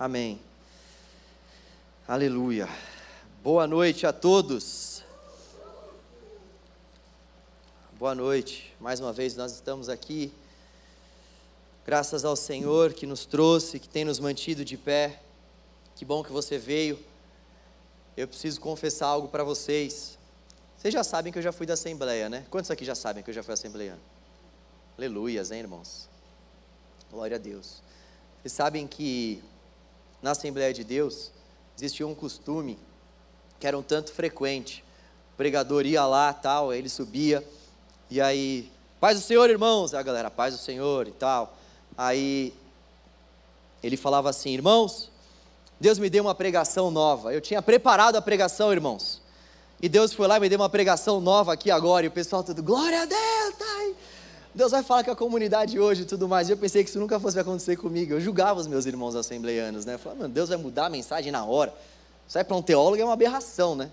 Amém. Aleluia. Boa noite a todos. Boa noite. Mais uma vez nós estamos aqui. Graças ao Senhor que nos trouxe, que tem nos mantido de pé. Que bom que você veio. Eu preciso confessar algo para vocês. Vocês já sabem que eu já fui da Assembleia, né? Quantos aqui já sabem que eu já fui Assembleia? Aleluias, hein, irmãos? Glória a Deus. Vocês sabem que na Assembleia de Deus, existia um costume que era um tanto frequente. O pregador ia lá, tal, ele subia, e aí, paz do Senhor, irmãos, a galera, paz do Senhor e tal. Aí ele falava assim, irmãos, Deus me deu uma pregação nova. Eu tinha preparado a pregação, irmãos. E Deus foi lá e me deu uma pregação nova aqui agora. E o pessoal tudo, glória a Deus. Deus vai falar com a comunidade hoje e tudo mais. E eu pensei que isso nunca fosse acontecer comigo. Eu julgava os meus irmãos assembleianos, né? Eu falava, Deus vai mudar a mensagem na hora. Isso aí para um teólogo é uma aberração, né?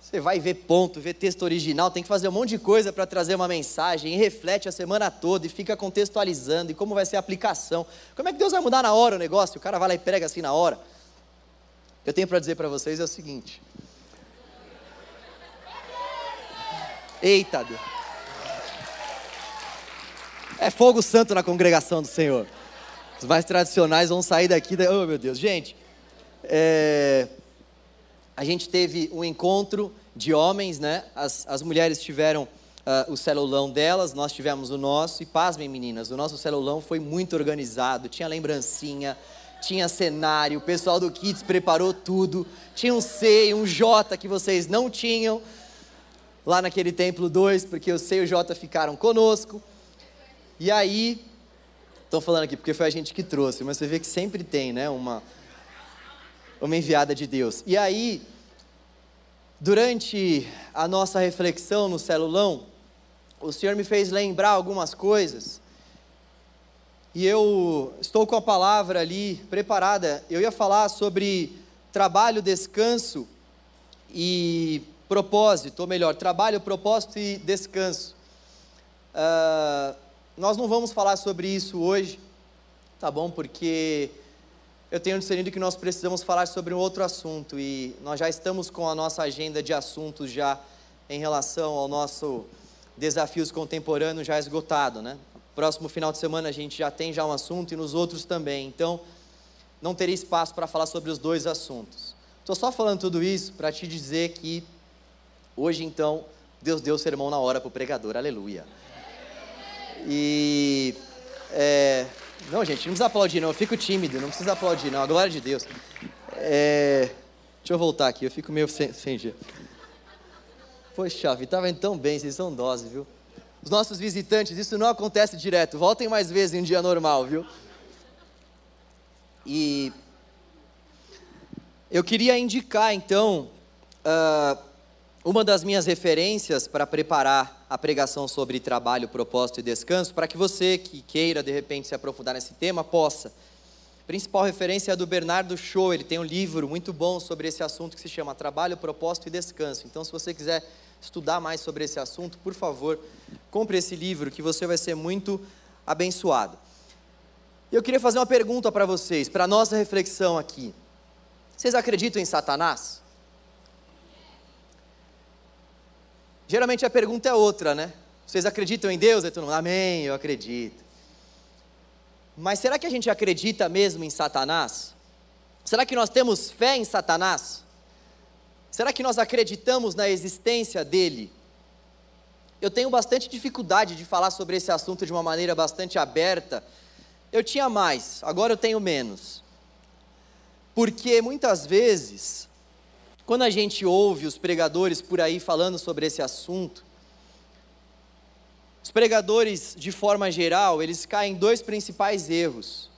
Você vai ver ponto, ver texto original, tem que fazer um monte de coisa para trazer uma mensagem, e reflete a semana toda, e fica contextualizando, e como vai ser a aplicação. Como é que Deus vai mudar na hora o negócio? O cara vai lá e prega assim na hora. Eu tenho para dizer para vocês é o seguinte. Eita Deus. É fogo santo na congregação do Senhor. Os mais tradicionais vão sair daqui. Oh, meu Deus. Gente, é... a gente teve um encontro de homens, né? As, as mulheres tiveram uh, o celulão delas, nós tivemos o nosso. E pasmem, meninas, o nosso celulão foi muito organizado. Tinha lembrancinha, tinha cenário, o pessoal do Kids preparou tudo. Tinha um C e um J que vocês não tinham lá naquele templo 2, porque o C e o J ficaram conosco. E aí, estou falando aqui porque foi a gente que trouxe, mas você vê que sempre tem, né, uma, uma enviada de Deus. E aí, durante a nossa reflexão no celulão, o Senhor me fez lembrar algumas coisas. E eu estou com a palavra ali preparada. Eu ia falar sobre trabalho, descanso e propósito, ou melhor, trabalho, propósito e descanso. Uh, nós não vamos falar sobre isso hoje, tá bom? Porque eu tenho discernido que nós precisamos falar sobre um outro assunto e nós já estamos com a nossa agenda de assuntos já em relação ao nosso desafios contemporâneos já esgotado, né? Próximo final de semana a gente já tem já um assunto e nos outros também. Então, não teria espaço para falar sobre os dois assuntos. Estou só falando tudo isso para te dizer que hoje então Deus deu o sermão na hora para o pregador. Aleluia. E. É, não, gente, não precisa aplaudir, não. Eu fico tímido, não precisa aplaudir, não. A glória de Deus. É, deixa eu voltar aqui, eu fico meio sem, sem jeito. Poxa, vi, estava indo tão bem, vocês são doses, viu? Os nossos visitantes, isso não acontece direto. Voltem mais vezes em um dia normal, viu? E eu queria indicar, então, uh, uma das minhas referências para preparar a pregação sobre trabalho, propósito e descanso, para que você que queira de repente se aprofundar nesse tema possa. A principal referência é do Bernardo Shaw, ele tem um livro muito bom sobre esse assunto que se chama Trabalho, Propósito e Descanso. Então, se você quiser estudar mais sobre esse assunto, por favor, compre esse livro que você vai ser muito abençoado. Eu queria fazer uma pergunta para vocês, para a nossa reflexão aqui. Vocês acreditam em Satanás? Geralmente a pergunta é outra, né? Vocês acreditam em Deus? Aí todo amém, eu acredito. Mas será que a gente acredita mesmo em Satanás? Será que nós temos fé em Satanás? Será que nós acreditamos na existência dele? Eu tenho bastante dificuldade de falar sobre esse assunto de uma maneira bastante aberta. Eu tinha mais, agora eu tenho menos. Porque muitas vezes quando a gente ouve os pregadores por aí falando sobre esse assunto, os pregadores, de forma geral, eles caem em dois principais erros.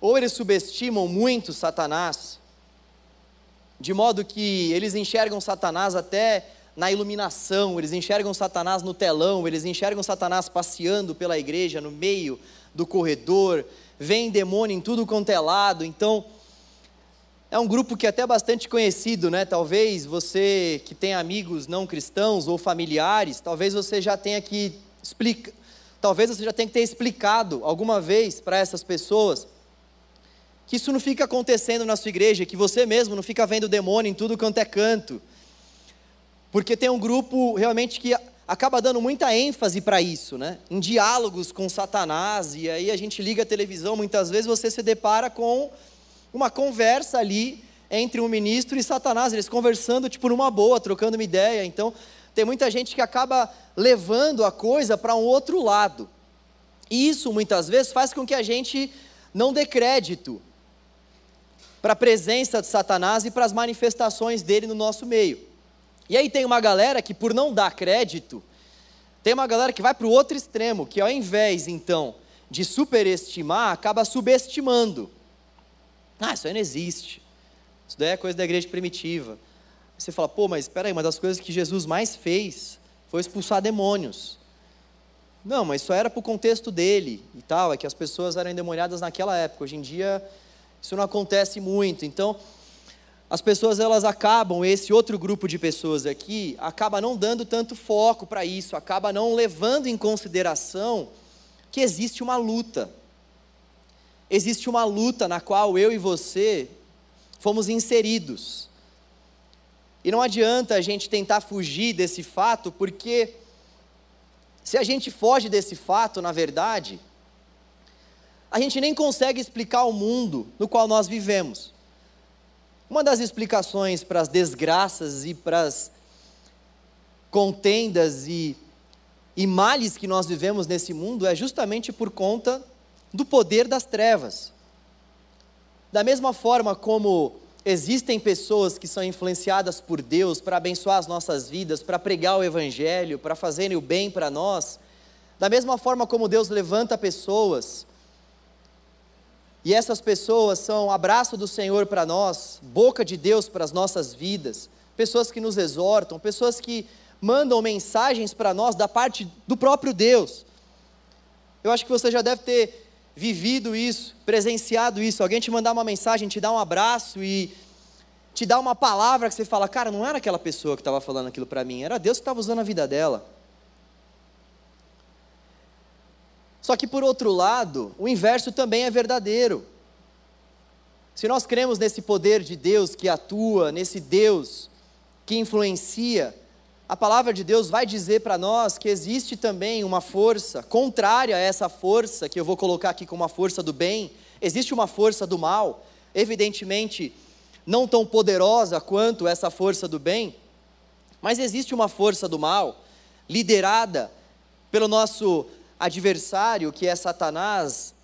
Ou eles subestimam muito Satanás, de modo que eles enxergam Satanás até na iluminação, eles enxergam Satanás no telão, eles enxergam Satanás passeando pela igreja, no meio do corredor, vem demônio em tudo quanto é lado, então é um grupo que é até bastante conhecido, né? Talvez você que tem amigos não cristãos ou familiares, talvez você já tenha que explicar, talvez você já tenha que ter explicado alguma vez para essas pessoas que isso não fica acontecendo na sua igreja, que você mesmo não fica vendo demônio em tudo quanto é canto. Porque tem um grupo realmente que acaba dando muita ênfase para isso, né? Em diálogos com Satanás, e aí a gente liga a televisão, muitas vezes você se depara com uma conversa ali entre um ministro e Satanás, eles conversando tipo numa boa, trocando uma ideia. Então, tem muita gente que acaba levando a coisa para um outro lado. E isso muitas vezes faz com que a gente não dê crédito para a presença de Satanás e para as manifestações dele no nosso meio. E aí tem uma galera que, por não dar crédito, tem uma galera que vai para o outro extremo, que ao invés, então, de superestimar, acaba subestimando. Ah, isso aí não existe. Isso daí é coisa da igreja primitiva. Você fala, pô, mas espera aí, uma das coisas que Jesus mais fez foi expulsar demônios. Não, mas isso era para o contexto dele e tal, é que as pessoas eram endemoniadas naquela época. Hoje em dia, isso não acontece muito. Então, as pessoas elas acabam, esse outro grupo de pessoas aqui, acaba não dando tanto foco para isso, acaba não levando em consideração que existe uma luta. Existe uma luta na qual eu e você fomos inseridos. E não adianta a gente tentar fugir desse fato, porque se a gente foge desse fato, na verdade, a gente nem consegue explicar o mundo no qual nós vivemos. Uma das explicações para as desgraças e para as contendas e, e males que nós vivemos nesse mundo é justamente por conta do poder das trevas. Da mesma forma como Existem pessoas que são influenciadas por Deus para abençoar as nossas vidas, para pregar o Evangelho, para fazerem o bem para nós. Da mesma forma como Deus levanta pessoas, e essas pessoas são abraço do Senhor para nós, boca de Deus para as nossas vidas, pessoas que nos exortam, pessoas que mandam mensagens para nós da parte do próprio Deus. Eu acho que você já deve ter vivido isso, presenciado isso, alguém te mandar uma mensagem, te dar um abraço e te dar uma palavra que você fala, cara, não era aquela pessoa que estava falando aquilo para mim, era Deus que estava usando a vida dela. Só que por outro lado, o inverso também é verdadeiro. Se nós cremos nesse poder de Deus que atua, nesse Deus que influencia, a palavra de Deus vai dizer para nós que existe também uma força contrária a essa força, que eu vou colocar aqui como uma força do bem, existe uma força do mal, evidentemente não tão poderosa quanto essa força do bem, mas existe uma força do mal, liderada pelo nosso adversário, que é Satanás,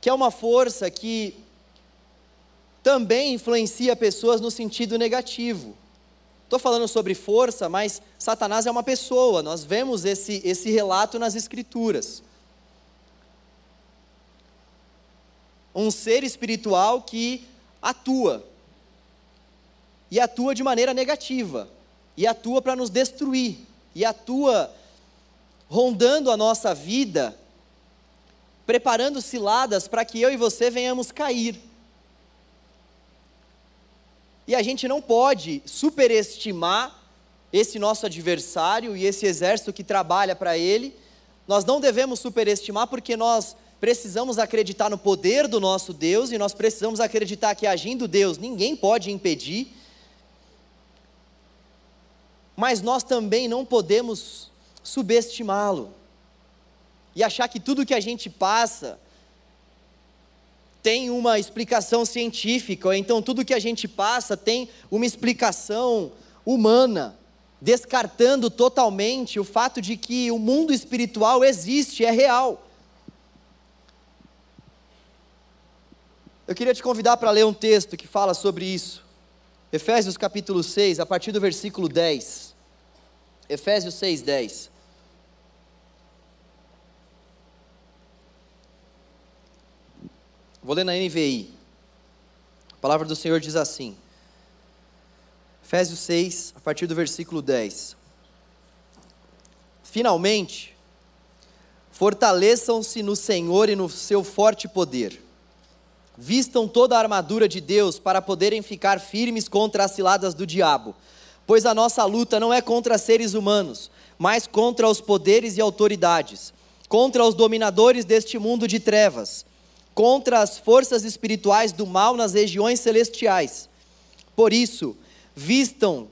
que é uma força que também influencia pessoas no sentido negativo. Estou falando sobre força, mas Satanás é uma pessoa, nós vemos esse, esse relato nas Escrituras. Um ser espiritual que atua, e atua de maneira negativa, e atua para nos destruir, e atua rondando a nossa vida, preparando ciladas para que eu e você venhamos cair. E a gente não pode superestimar esse nosso adversário e esse exército que trabalha para ele. Nós não devemos superestimar porque nós precisamos acreditar no poder do nosso Deus e nós precisamos acreditar que agindo Deus ninguém pode impedir. Mas nós também não podemos subestimá-lo e achar que tudo que a gente passa tem uma explicação científica, ou então tudo que a gente passa tem uma explicação humana, descartando totalmente o fato de que o mundo espiritual existe, é real. Eu queria te convidar para ler um texto que fala sobre isso. Efésios capítulo 6, a partir do versículo 10. Efésios 6, 10. Vou ler na NVI. A palavra do Senhor diz assim. Efésios 6, a partir do versículo 10. Finalmente, fortaleçam-se no Senhor e no seu forte poder. Vistam toda a armadura de Deus para poderem ficar firmes contra as ciladas do diabo. Pois a nossa luta não é contra seres humanos, mas contra os poderes e autoridades contra os dominadores deste mundo de trevas, contra as forças espirituais do mal nas regiões celestiais. Por isso, vistam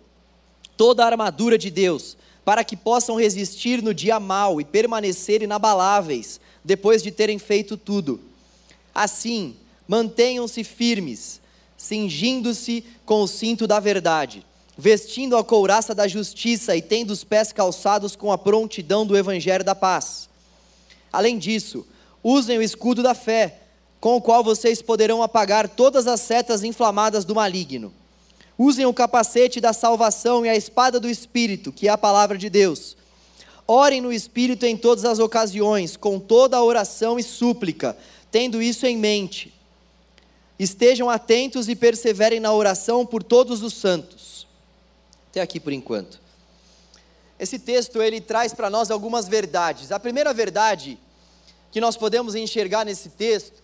toda a armadura de Deus, para que possam resistir no dia mau e permanecer inabaláveis, depois de terem feito tudo. Assim, mantenham-se firmes, cingindo-se com o cinto da verdade, vestindo a couraça da justiça e tendo os pés calçados com a prontidão do evangelho da paz. Além disso, usem o escudo da fé, com o qual vocês poderão apagar todas as setas inflamadas do maligno. Usem o capacete da salvação e a espada do Espírito, que é a palavra de Deus. Orem no Espírito em todas as ocasiões, com toda a oração e súplica, tendo isso em mente. Estejam atentos e perseverem na oração por todos os santos. Até aqui por enquanto. Esse texto ele traz para nós algumas verdades. A primeira verdade que nós podemos enxergar nesse texto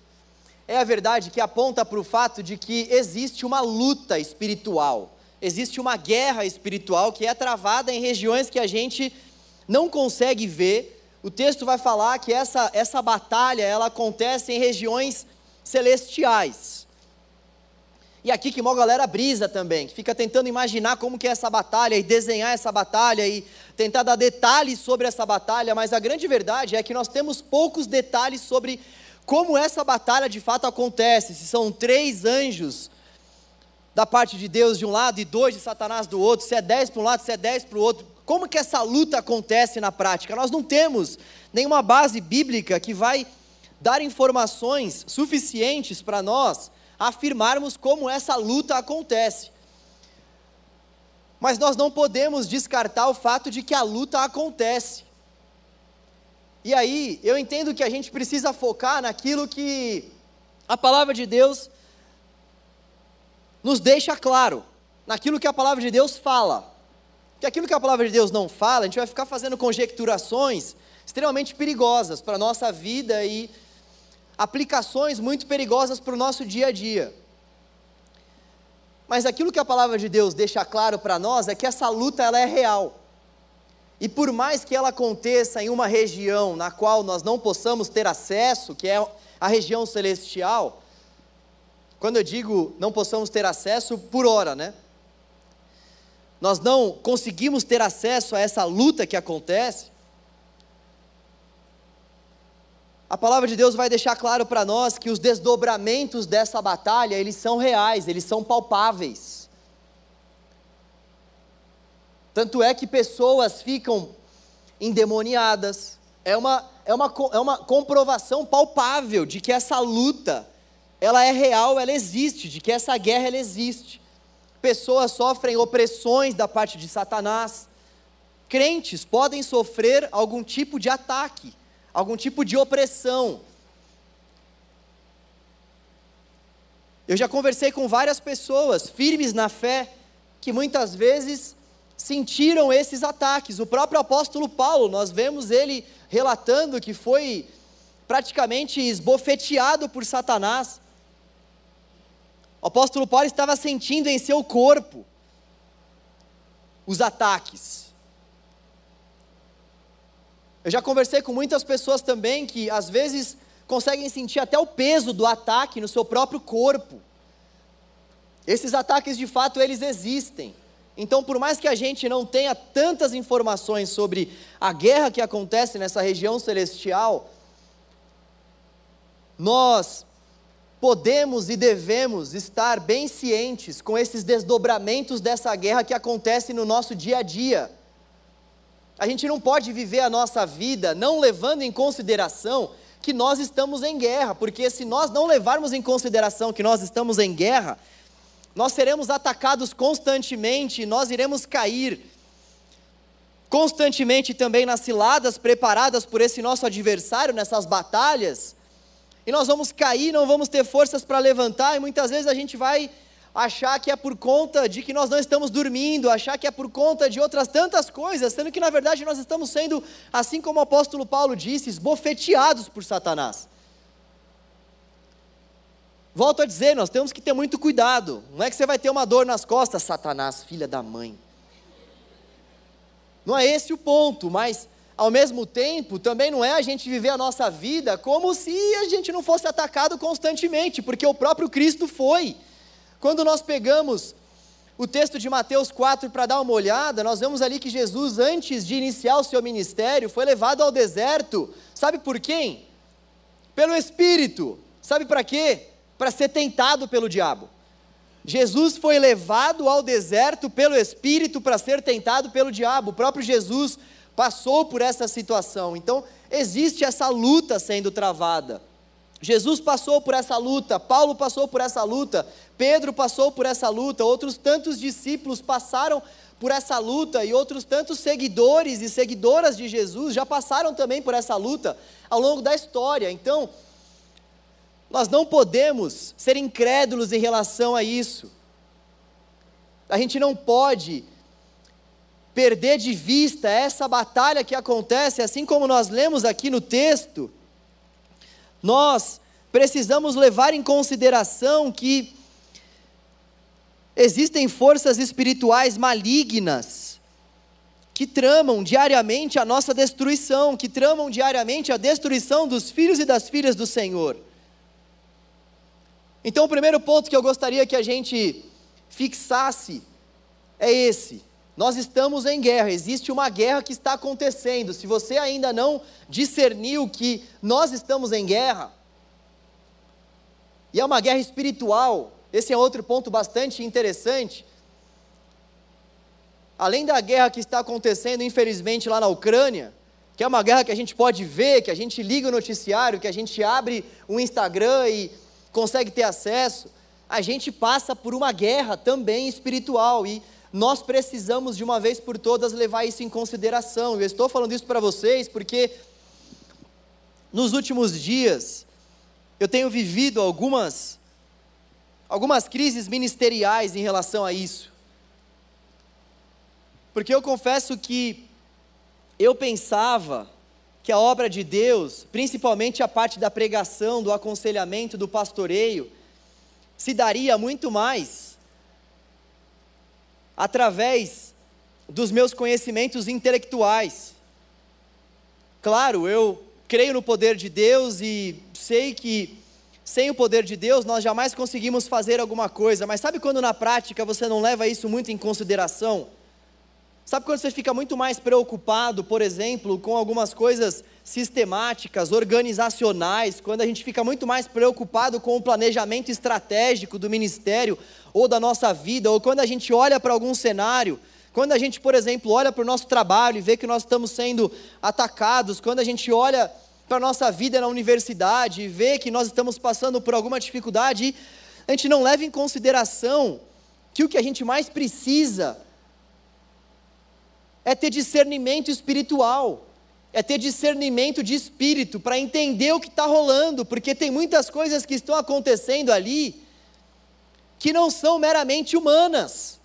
é a verdade que aponta para o fato de que existe uma luta espiritual, existe uma guerra espiritual que é travada em regiões que a gente não consegue ver. O texto vai falar que essa, essa batalha ela acontece em regiões celestiais. E aqui que uma galera brisa também, que fica tentando imaginar como que é essa batalha e desenhar essa batalha e tentar dar detalhes sobre essa batalha, mas a grande verdade é que nós temos poucos detalhes sobre como essa batalha de fato acontece, se são três anjos da parte de Deus de um lado e dois de Satanás do outro, se é dez para um lado, se é dez para o outro, como que essa luta acontece na prática? Nós não temos nenhuma base bíblica que vai dar informações suficientes para nós afirmarmos como essa luta acontece. Mas nós não podemos descartar o fato de que a luta acontece. E aí, eu entendo que a gente precisa focar naquilo que a palavra de Deus nos deixa claro, naquilo que a palavra de Deus fala. Porque aquilo que a palavra de Deus não fala, a gente vai ficar fazendo conjecturações extremamente perigosas para a nossa vida e aplicações muito perigosas para o nosso dia a dia. Mas aquilo que a palavra de Deus deixa claro para nós é que essa luta ela é real. E por mais que ela aconteça em uma região na qual nós não possamos ter acesso, que é a região celestial, quando eu digo não possamos ter acesso, por hora, né? Nós não conseguimos ter acesso a essa luta que acontece. A palavra de Deus vai deixar claro para nós que os desdobramentos dessa batalha, eles são reais, eles são palpáveis. Tanto é que pessoas ficam endemoniadas. É uma, é uma, é uma comprovação palpável de que essa luta, ela é real, ela existe, de que essa guerra ela existe. Pessoas sofrem opressões da parte de Satanás. Crentes podem sofrer algum tipo de ataque, algum tipo de opressão. Eu já conversei com várias pessoas firmes na fé, que muitas vezes sentiram esses ataques. O próprio apóstolo Paulo, nós vemos ele relatando que foi praticamente esbofeteado por Satanás. O apóstolo Paulo estava sentindo em seu corpo os ataques. Eu já conversei com muitas pessoas também que às vezes conseguem sentir até o peso do ataque no seu próprio corpo. Esses ataques de fato eles existem. Então, por mais que a gente não tenha tantas informações sobre a guerra que acontece nessa região celestial, nós podemos e devemos estar bem cientes com esses desdobramentos dessa guerra que acontece no nosso dia a dia. A gente não pode viver a nossa vida não levando em consideração que nós estamos em guerra, porque se nós não levarmos em consideração que nós estamos em guerra, nós seremos atacados constantemente, nós iremos cair constantemente também nas ciladas preparadas por esse nosso adversário nessas batalhas, e nós vamos cair, não vamos ter forças para levantar, e muitas vezes a gente vai achar que é por conta de que nós não estamos dormindo, achar que é por conta de outras tantas coisas, sendo que na verdade nós estamos sendo, assim como o apóstolo Paulo disse, esbofeteados por Satanás. Volto a dizer, nós temos que ter muito cuidado. Não é que você vai ter uma dor nas costas, Satanás, filha da mãe. Não é esse o ponto, mas ao mesmo tempo, também não é a gente viver a nossa vida como se a gente não fosse atacado constantemente, porque o próprio Cristo foi. Quando nós pegamos o texto de Mateus 4 para dar uma olhada, nós vemos ali que Jesus, antes de iniciar o seu ministério, foi levado ao deserto. Sabe por quem? Pelo Espírito. Sabe para quê? Para ser tentado pelo diabo. Jesus foi levado ao deserto pelo Espírito para ser tentado pelo diabo. O próprio Jesus passou por essa situação. Então, existe essa luta sendo travada. Jesus passou por essa luta, Paulo passou por essa luta, Pedro passou por essa luta, outros tantos discípulos passaram por essa luta e outros tantos seguidores e seguidoras de Jesus já passaram também por essa luta ao longo da história. Então, nós não podemos ser incrédulos em relação a isso. A gente não pode perder de vista essa batalha que acontece, assim como nós lemos aqui no texto, nós precisamos levar em consideração que existem forças espirituais malignas que tramam diariamente a nossa destruição, que tramam diariamente a destruição dos filhos e das filhas do Senhor. Então, o primeiro ponto que eu gostaria que a gente fixasse é esse: nós estamos em guerra, existe uma guerra que está acontecendo. Se você ainda não discerniu que nós estamos em guerra, e é uma guerra espiritual, esse é outro ponto bastante interessante. Além da guerra que está acontecendo, infelizmente, lá na Ucrânia, que é uma guerra que a gente pode ver, que a gente liga o noticiário, que a gente abre o Instagram e consegue ter acesso, a gente passa por uma guerra também espiritual e nós precisamos de uma vez por todas levar isso em consideração. Eu estou falando isso para vocês porque nos últimos dias eu tenho vivido algumas algumas crises ministeriais em relação a isso. Porque eu confesso que eu pensava que a obra de Deus, principalmente a parte da pregação, do aconselhamento, do pastoreio, se daria muito mais através dos meus conhecimentos intelectuais. Claro, eu creio no poder de Deus e sei que sem o poder de Deus nós jamais conseguimos fazer alguma coisa, mas sabe quando na prática você não leva isso muito em consideração? Sabe quando você fica muito mais preocupado, por exemplo, com algumas coisas sistemáticas, organizacionais, quando a gente fica muito mais preocupado com o planejamento estratégico do ministério ou da nossa vida, ou quando a gente olha para algum cenário, quando a gente, por exemplo, olha para o nosso trabalho e vê que nós estamos sendo atacados, quando a gente olha para a nossa vida na universidade e vê que nós estamos passando por alguma dificuldade, a gente não leva em consideração que o que a gente mais precisa é ter discernimento espiritual é ter discernimento de espírito para entender o que está rolando, porque tem muitas coisas que estão acontecendo ali que não são meramente humanas.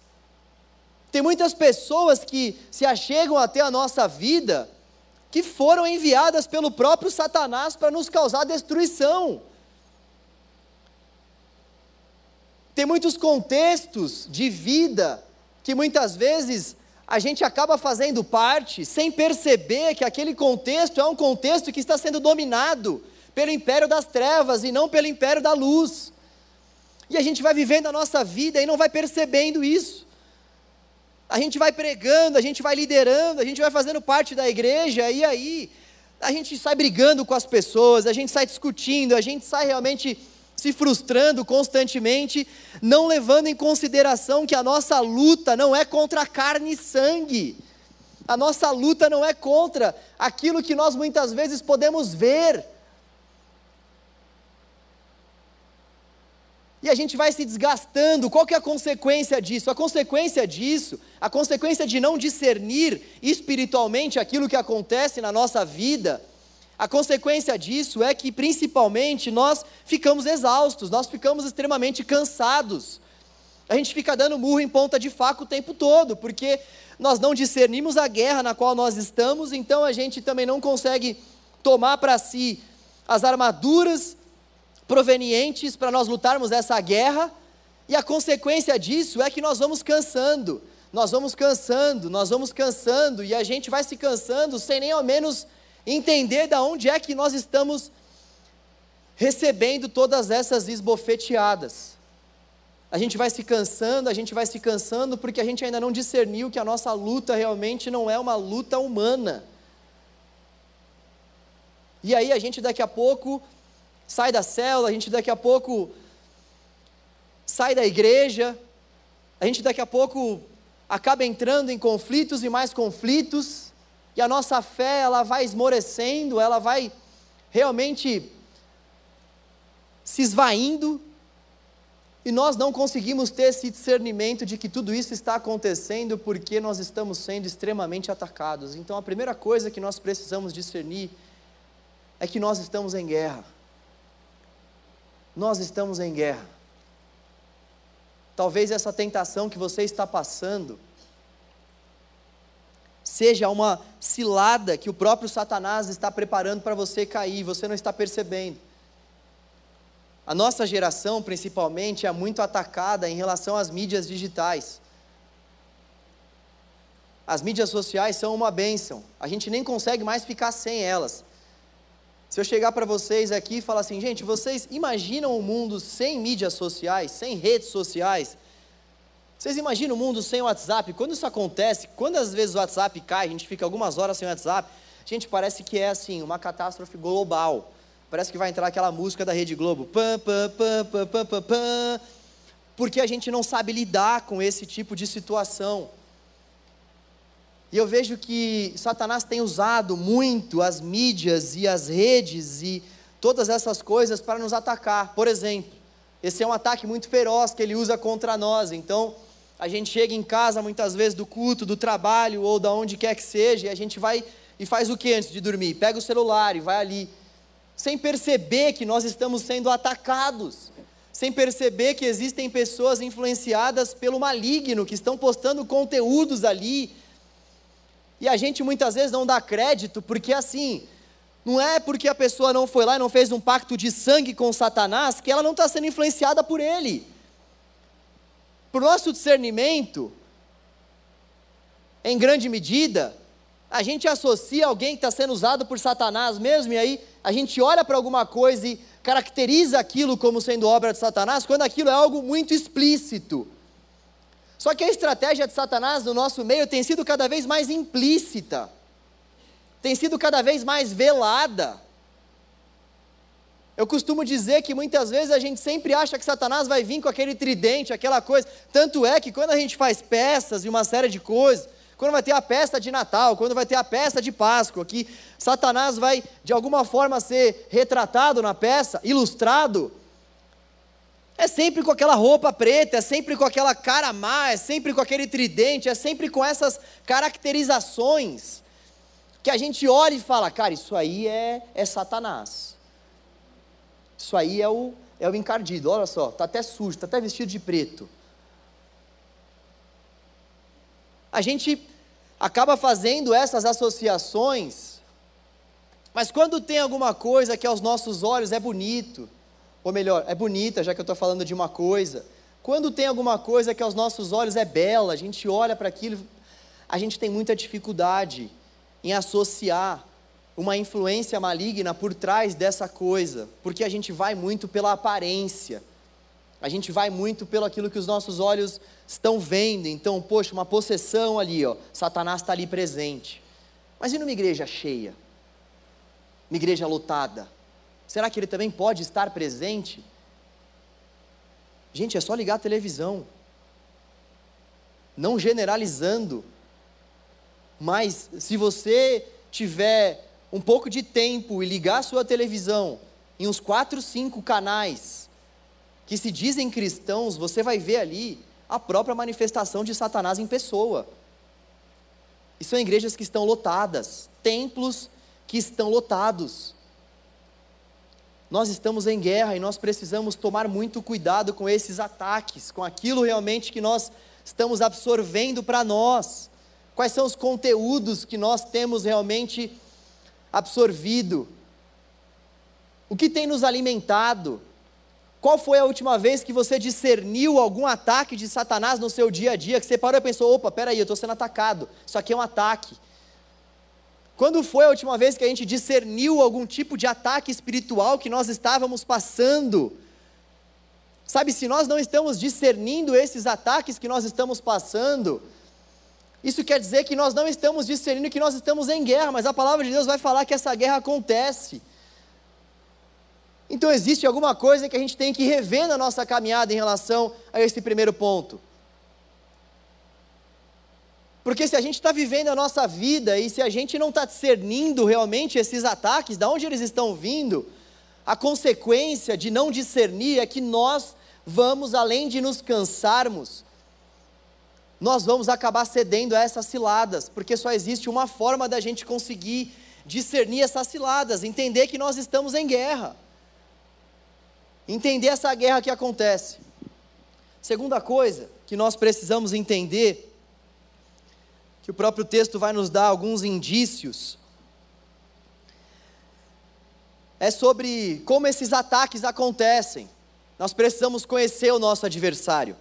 Tem muitas pessoas que se achegam até a nossa vida que foram enviadas pelo próprio Satanás para nos causar destruição. Tem muitos contextos de vida que muitas vezes a gente acaba fazendo parte sem perceber que aquele contexto é um contexto que está sendo dominado pelo império das trevas e não pelo império da luz. E a gente vai vivendo a nossa vida e não vai percebendo isso. A gente vai pregando, a gente vai liderando, a gente vai fazendo parte da igreja, e aí a gente sai brigando com as pessoas, a gente sai discutindo, a gente sai realmente se frustrando constantemente, não levando em consideração que a nossa luta não é contra carne e sangue. A nossa luta não é contra aquilo que nós muitas vezes podemos ver. E a gente vai se desgastando. Qual que é a consequência disso? A consequência disso, a consequência de não discernir espiritualmente aquilo que acontece na nossa vida, a consequência disso é que, principalmente, nós ficamos exaustos, nós ficamos extremamente cansados. A gente fica dando murro em ponta de faca o tempo todo, porque nós não discernimos a guerra na qual nós estamos, então a gente também não consegue tomar para si as armaduras provenientes para nós lutarmos essa guerra, e a consequência disso é que nós vamos cansando, nós vamos cansando, nós vamos cansando, e a gente vai se cansando sem nem ao menos entender de onde é que nós estamos recebendo todas essas esbofeteadas. A gente vai se cansando, a gente vai se cansando porque a gente ainda não discerniu que a nossa luta realmente não é uma luta humana. E aí a gente daqui a pouco sai da célula, a gente daqui a pouco sai da igreja, a gente daqui a pouco acaba entrando em conflitos e mais conflitos, e a nossa fé ela vai esmorecendo, ela vai realmente se esvaindo, e nós não conseguimos ter esse discernimento de que tudo isso está acontecendo porque nós estamos sendo extremamente atacados. Então a primeira coisa que nós precisamos discernir é que nós estamos em guerra. Nós estamos em guerra. Talvez essa tentação que você está passando seja uma cilada que o próprio Satanás está preparando para você cair, você não está percebendo. A nossa geração, principalmente, é muito atacada em relação às mídias digitais. As mídias sociais são uma bênção, a gente nem consegue mais ficar sem elas. Se eu chegar para vocês aqui e falar assim, gente, vocês imaginam um mundo sem mídias sociais, sem redes sociais? Vocês imaginam um mundo sem WhatsApp? Quando isso acontece, quantas vezes o WhatsApp cai, a gente fica algumas horas sem WhatsApp, gente, parece que é assim, uma catástrofe global. Parece que vai entrar aquela música da Rede Globo. Pam, pam, pam, pam, pam, pam, pam, porque a gente não sabe lidar com esse tipo de situação. E eu vejo que Satanás tem usado muito as mídias e as redes e todas essas coisas para nos atacar. Por exemplo, esse é um ataque muito feroz que ele usa contra nós. Então, a gente chega em casa muitas vezes do culto, do trabalho ou da onde quer que seja, e a gente vai e faz o que antes de dormir? Pega o celular e vai ali sem perceber que nós estamos sendo atacados, sem perceber que existem pessoas influenciadas pelo maligno, que estão postando conteúdos ali. E a gente muitas vezes não dá crédito, porque assim, não é porque a pessoa não foi lá e não fez um pacto de sangue com Satanás que ela não está sendo influenciada por ele. Por nosso discernimento, em grande medida, a gente associa alguém que está sendo usado por Satanás mesmo, e aí a gente olha para alguma coisa e caracteriza aquilo como sendo obra de Satanás, quando aquilo é algo muito explícito. Só que a estratégia de Satanás no nosso meio tem sido cada vez mais implícita, tem sido cada vez mais velada. Eu costumo dizer que muitas vezes a gente sempre acha que Satanás vai vir com aquele tridente, aquela coisa. Tanto é que quando a gente faz peças e uma série de coisas, quando vai ter a festa de Natal, quando vai ter a festa de Páscoa, que Satanás vai de alguma forma ser retratado na peça, ilustrado, é sempre com aquela roupa preta, é sempre com aquela cara má, é sempre com aquele tridente, é sempre com essas caracterizações que a gente olha e fala, cara, isso aí é, é Satanás. Isso aí é o, é o encardido, olha só, está até sujo, está até vestido de preto. A gente acaba fazendo essas associações, mas quando tem alguma coisa que aos nossos olhos é bonito, ou melhor, é bonita, já que eu estou falando de uma coisa, quando tem alguma coisa que aos nossos olhos é bela, a gente olha para aquilo, a gente tem muita dificuldade em associar uma influência maligna por trás dessa coisa, porque a gente vai muito pela aparência. A gente vai muito pelo aquilo que os nossos olhos estão vendo. Então, poxa, uma possessão ali, ó, Satanás está ali presente. Mas e numa igreja cheia? Uma igreja lotada? Será que ele também pode estar presente? Gente, é só ligar a televisão. Não generalizando. Mas se você tiver um pouco de tempo e ligar sua televisão em uns quatro, cinco canais que se dizem cristãos, você vai ver ali a própria manifestação de Satanás em pessoa. E são igrejas que estão lotadas, templos que estão lotados. Nós estamos em guerra e nós precisamos tomar muito cuidado com esses ataques, com aquilo realmente que nós estamos absorvendo para nós. Quais são os conteúdos que nós temos realmente absorvido? O que tem nos alimentado? Qual foi a última vez que você discerniu algum ataque de Satanás no seu dia a dia, que você parou e pensou: opa, peraí, eu estou sendo atacado, isso aqui é um ataque. Quando foi a última vez que a gente discerniu algum tipo de ataque espiritual que nós estávamos passando? Sabe, se nós não estamos discernindo esses ataques que nós estamos passando, isso quer dizer que nós não estamos discernindo que nós estamos em guerra, mas a palavra de Deus vai falar que essa guerra acontece. Então existe alguma coisa que a gente tem que rever na nossa caminhada em relação a esse primeiro ponto. Porque se a gente está vivendo a nossa vida e se a gente não está discernindo realmente esses ataques, de onde eles estão vindo, a consequência de não discernir é que nós vamos, além de nos cansarmos, nós vamos acabar cedendo a essas ciladas, porque só existe uma forma da gente conseguir discernir essas ciladas, entender que nós estamos em guerra, entender essa guerra que acontece. Segunda coisa que nós precisamos entender, que o próprio texto vai nos dar alguns indícios, é sobre como esses ataques acontecem. Nós precisamos conhecer o nosso adversário.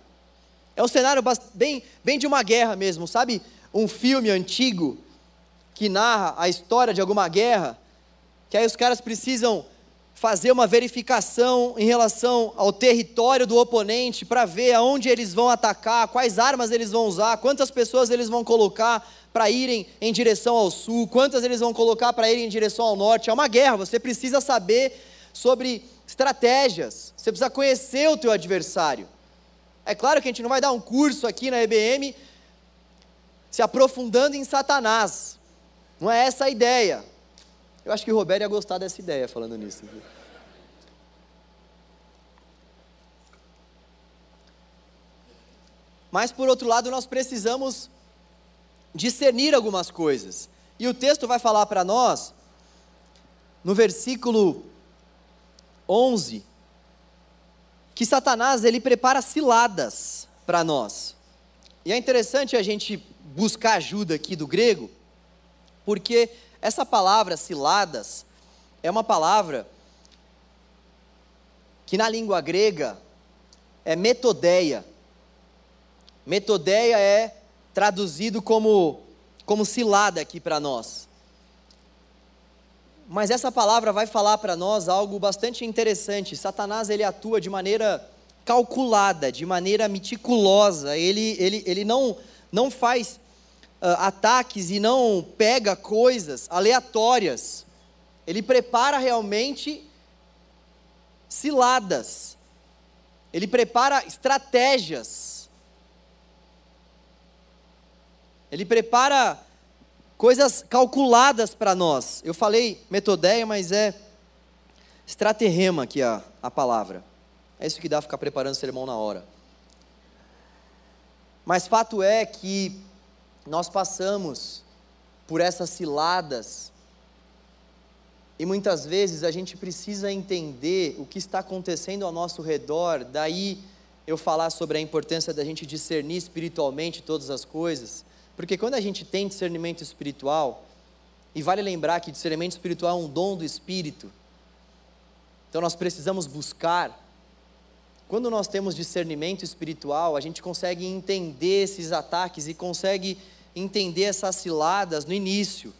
É um cenário bem, bem de uma guerra mesmo, sabe? Um filme antigo que narra a história de alguma guerra, que aí os caras precisam fazer uma verificação em relação ao território do oponente para ver aonde eles vão atacar, quais armas eles vão usar, quantas pessoas eles vão colocar para irem em direção ao sul, quantas eles vão colocar para irem em direção ao norte. É uma guerra, você precisa saber sobre estratégias, você precisa conhecer o teu adversário. É claro que a gente não vai dar um curso aqui na EBM se aprofundando em Satanás. Não é essa a ideia. Eu acho que o Roberto ia gostar dessa ideia falando nisso. Mas por outro lado, nós precisamos discernir algumas coisas. E o texto vai falar para nós, no versículo 11, que Satanás ele prepara ciladas para nós. E é interessante a gente buscar ajuda aqui do grego, porque essa palavra ciladas é uma palavra que na língua grega é metodeia. Metodeia é traduzido como como cilada aqui para nós. Mas essa palavra vai falar para nós algo bastante interessante. Satanás ele atua de maneira calculada, de maneira meticulosa. Ele, ele, ele não, não faz uh, ataques e não pega coisas aleatórias. Ele prepara realmente ciladas. Ele prepara estratégias. Ele prepara coisas calculadas para nós. Eu falei metodeia, mas é estraterrema aqui a, a palavra. É isso que dá ficar preparando o sermão na hora. Mas fato é que nós passamos por essas ciladas e muitas vezes a gente precisa entender o que está acontecendo ao nosso redor, daí eu falar sobre a importância da gente discernir espiritualmente todas as coisas. Porque quando a gente tem discernimento espiritual, e vale lembrar que discernimento espiritual é um dom do Espírito, então nós precisamos buscar. Quando nós temos discernimento espiritual, a gente consegue entender esses ataques e consegue entender essas ciladas no início.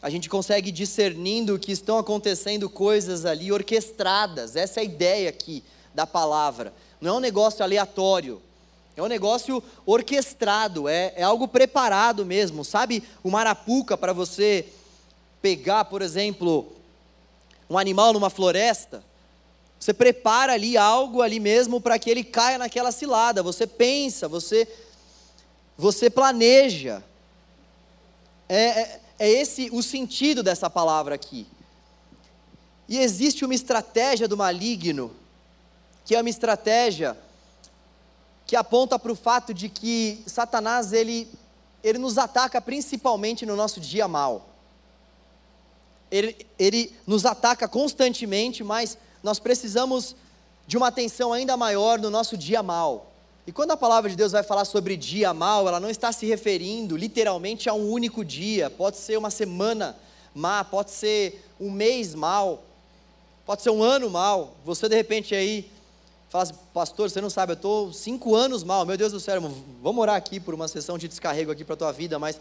A gente consegue discernindo que estão acontecendo coisas ali orquestradas. Essa é a ideia aqui da palavra. Não é um negócio aleatório. É um negócio orquestrado, é, é algo preparado mesmo. Sabe o marapuca para você pegar, por exemplo, um animal numa floresta? Você prepara ali algo ali mesmo para que ele caia naquela cilada. Você pensa, você, você planeja. É, é, é esse o sentido dessa palavra aqui. E existe uma estratégia do maligno, que é uma estratégia que aponta para o fato de que Satanás ele, ele nos ataca principalmente no nosso dia mal. Ele, ele nos ataca constantemente, mas nós precisamos de uma atenção ainda maior no nosso dia mal. E quando a palavra de Deus vai falar sobre dia mal, ela não está se referindo literalmente a um único dia, pode ser uma semana má, pode ser um mês mal, pode ser um ano mal. Você de repente aí falasse, pastor, você não sabe, eu estou cinco anos mal, meu Deus do céu, vamos orar aqui por uma sessão de descarrego aqui para a tua vida, mas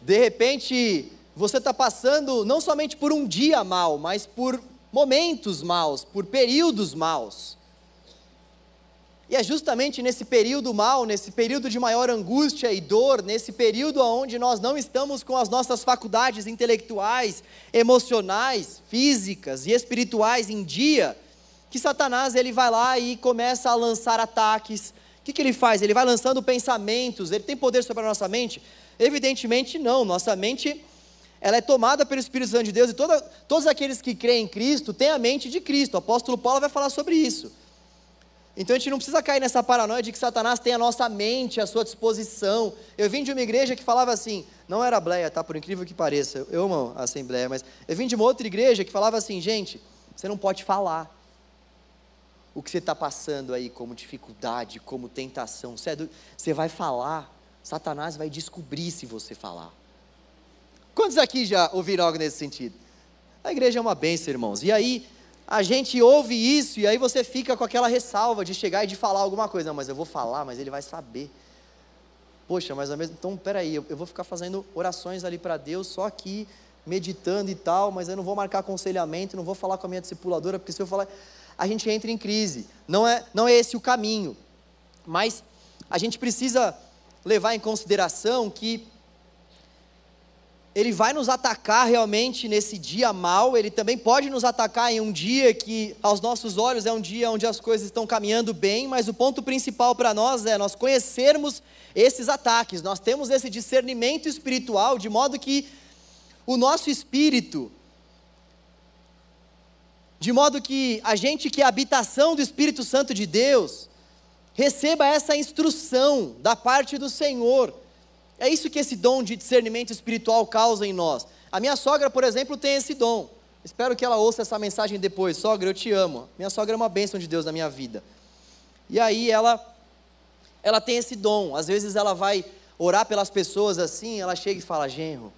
de repente você está passando não somente por um dia mal, mas por momentos maus, por períodos maus. E é justamente nesse período mal, nesse período de maior angústia e dor, nesse período onde nós não estamos com as nossas faculdades intelectuais, emocionais, físicas e espirituais em dia, que Satanás ele vai lá e começa a lançar ataques. O que, que ele faz? Ele vai lançando pensamentos, ele tem poder sobre a nossa mente? Evidentemente não, nossa mente ela é tomada pelo Espírito Santo de Deus e toda, todos aqueles que creem em Cristo têm a mente de Cristo. O apóstolo Paulo vai falar sobre isso. Então a gente não precisa cair nessa paranoia de que Satanás tem a nossa mente à sua disposição. Eu vim de uma igreja que falava assim, não era Bleia, tá? Por incrível que pareça, eu amo a Assembleia, mas eu vim de uma outra igreja que falava assim, gente, você não pode falar o que você está passando aí como dificuldade, como tentação. Você, é do, você vai falar, Satanás vai descobrir se você falar. Quantos aqui já ouviram algo nesse sentido? A igreja é uma bênção, irmãos. E aí, a gente ouve isso e aí você fica com aquela ressalva de chegar e de falar alguma coisa. Não, mas eu vou falar, mas ele vai saber. Poxa, mas ao mesmo então, peraí, eu, eu vou ficar fazendo orações ali para Deus, só aqui, meditando e tal, mas eu não vou marcar aconselhamento, não vou falar com a minha discipuladora, porque se eu falar a gente entra em crise. Não é, não é esse o caminho. Mas a gente precisa levar em consideração que ele vai nos atacar realmente nesse dia mal, ele também pode nos atacar em um dia que, aos nossos olhos, é um dia onde as coisas estão caminhando bem, mas o ponto principal para nós é nós conhecermos esses ataques, nós temos esse discernimento espiritual, de modo que o nosso espírito, de modo que a gente que é a habitação do Espírito Santo de Deus, receba essa instrução da parte do Senhor. É isso que esse dom de discernimento espiritual causa em nós. A minha sogra, por exemplo, tem esse dom. Espero que ela ouça essa mensagem depois. Sogra, eu te amo. Minha sogra é uma bênção de Deus na minha vida. E aí ela ela tem esse dom. Às vezes ela vai orar pelas pessoas assim, ela chega e fala: "Genro,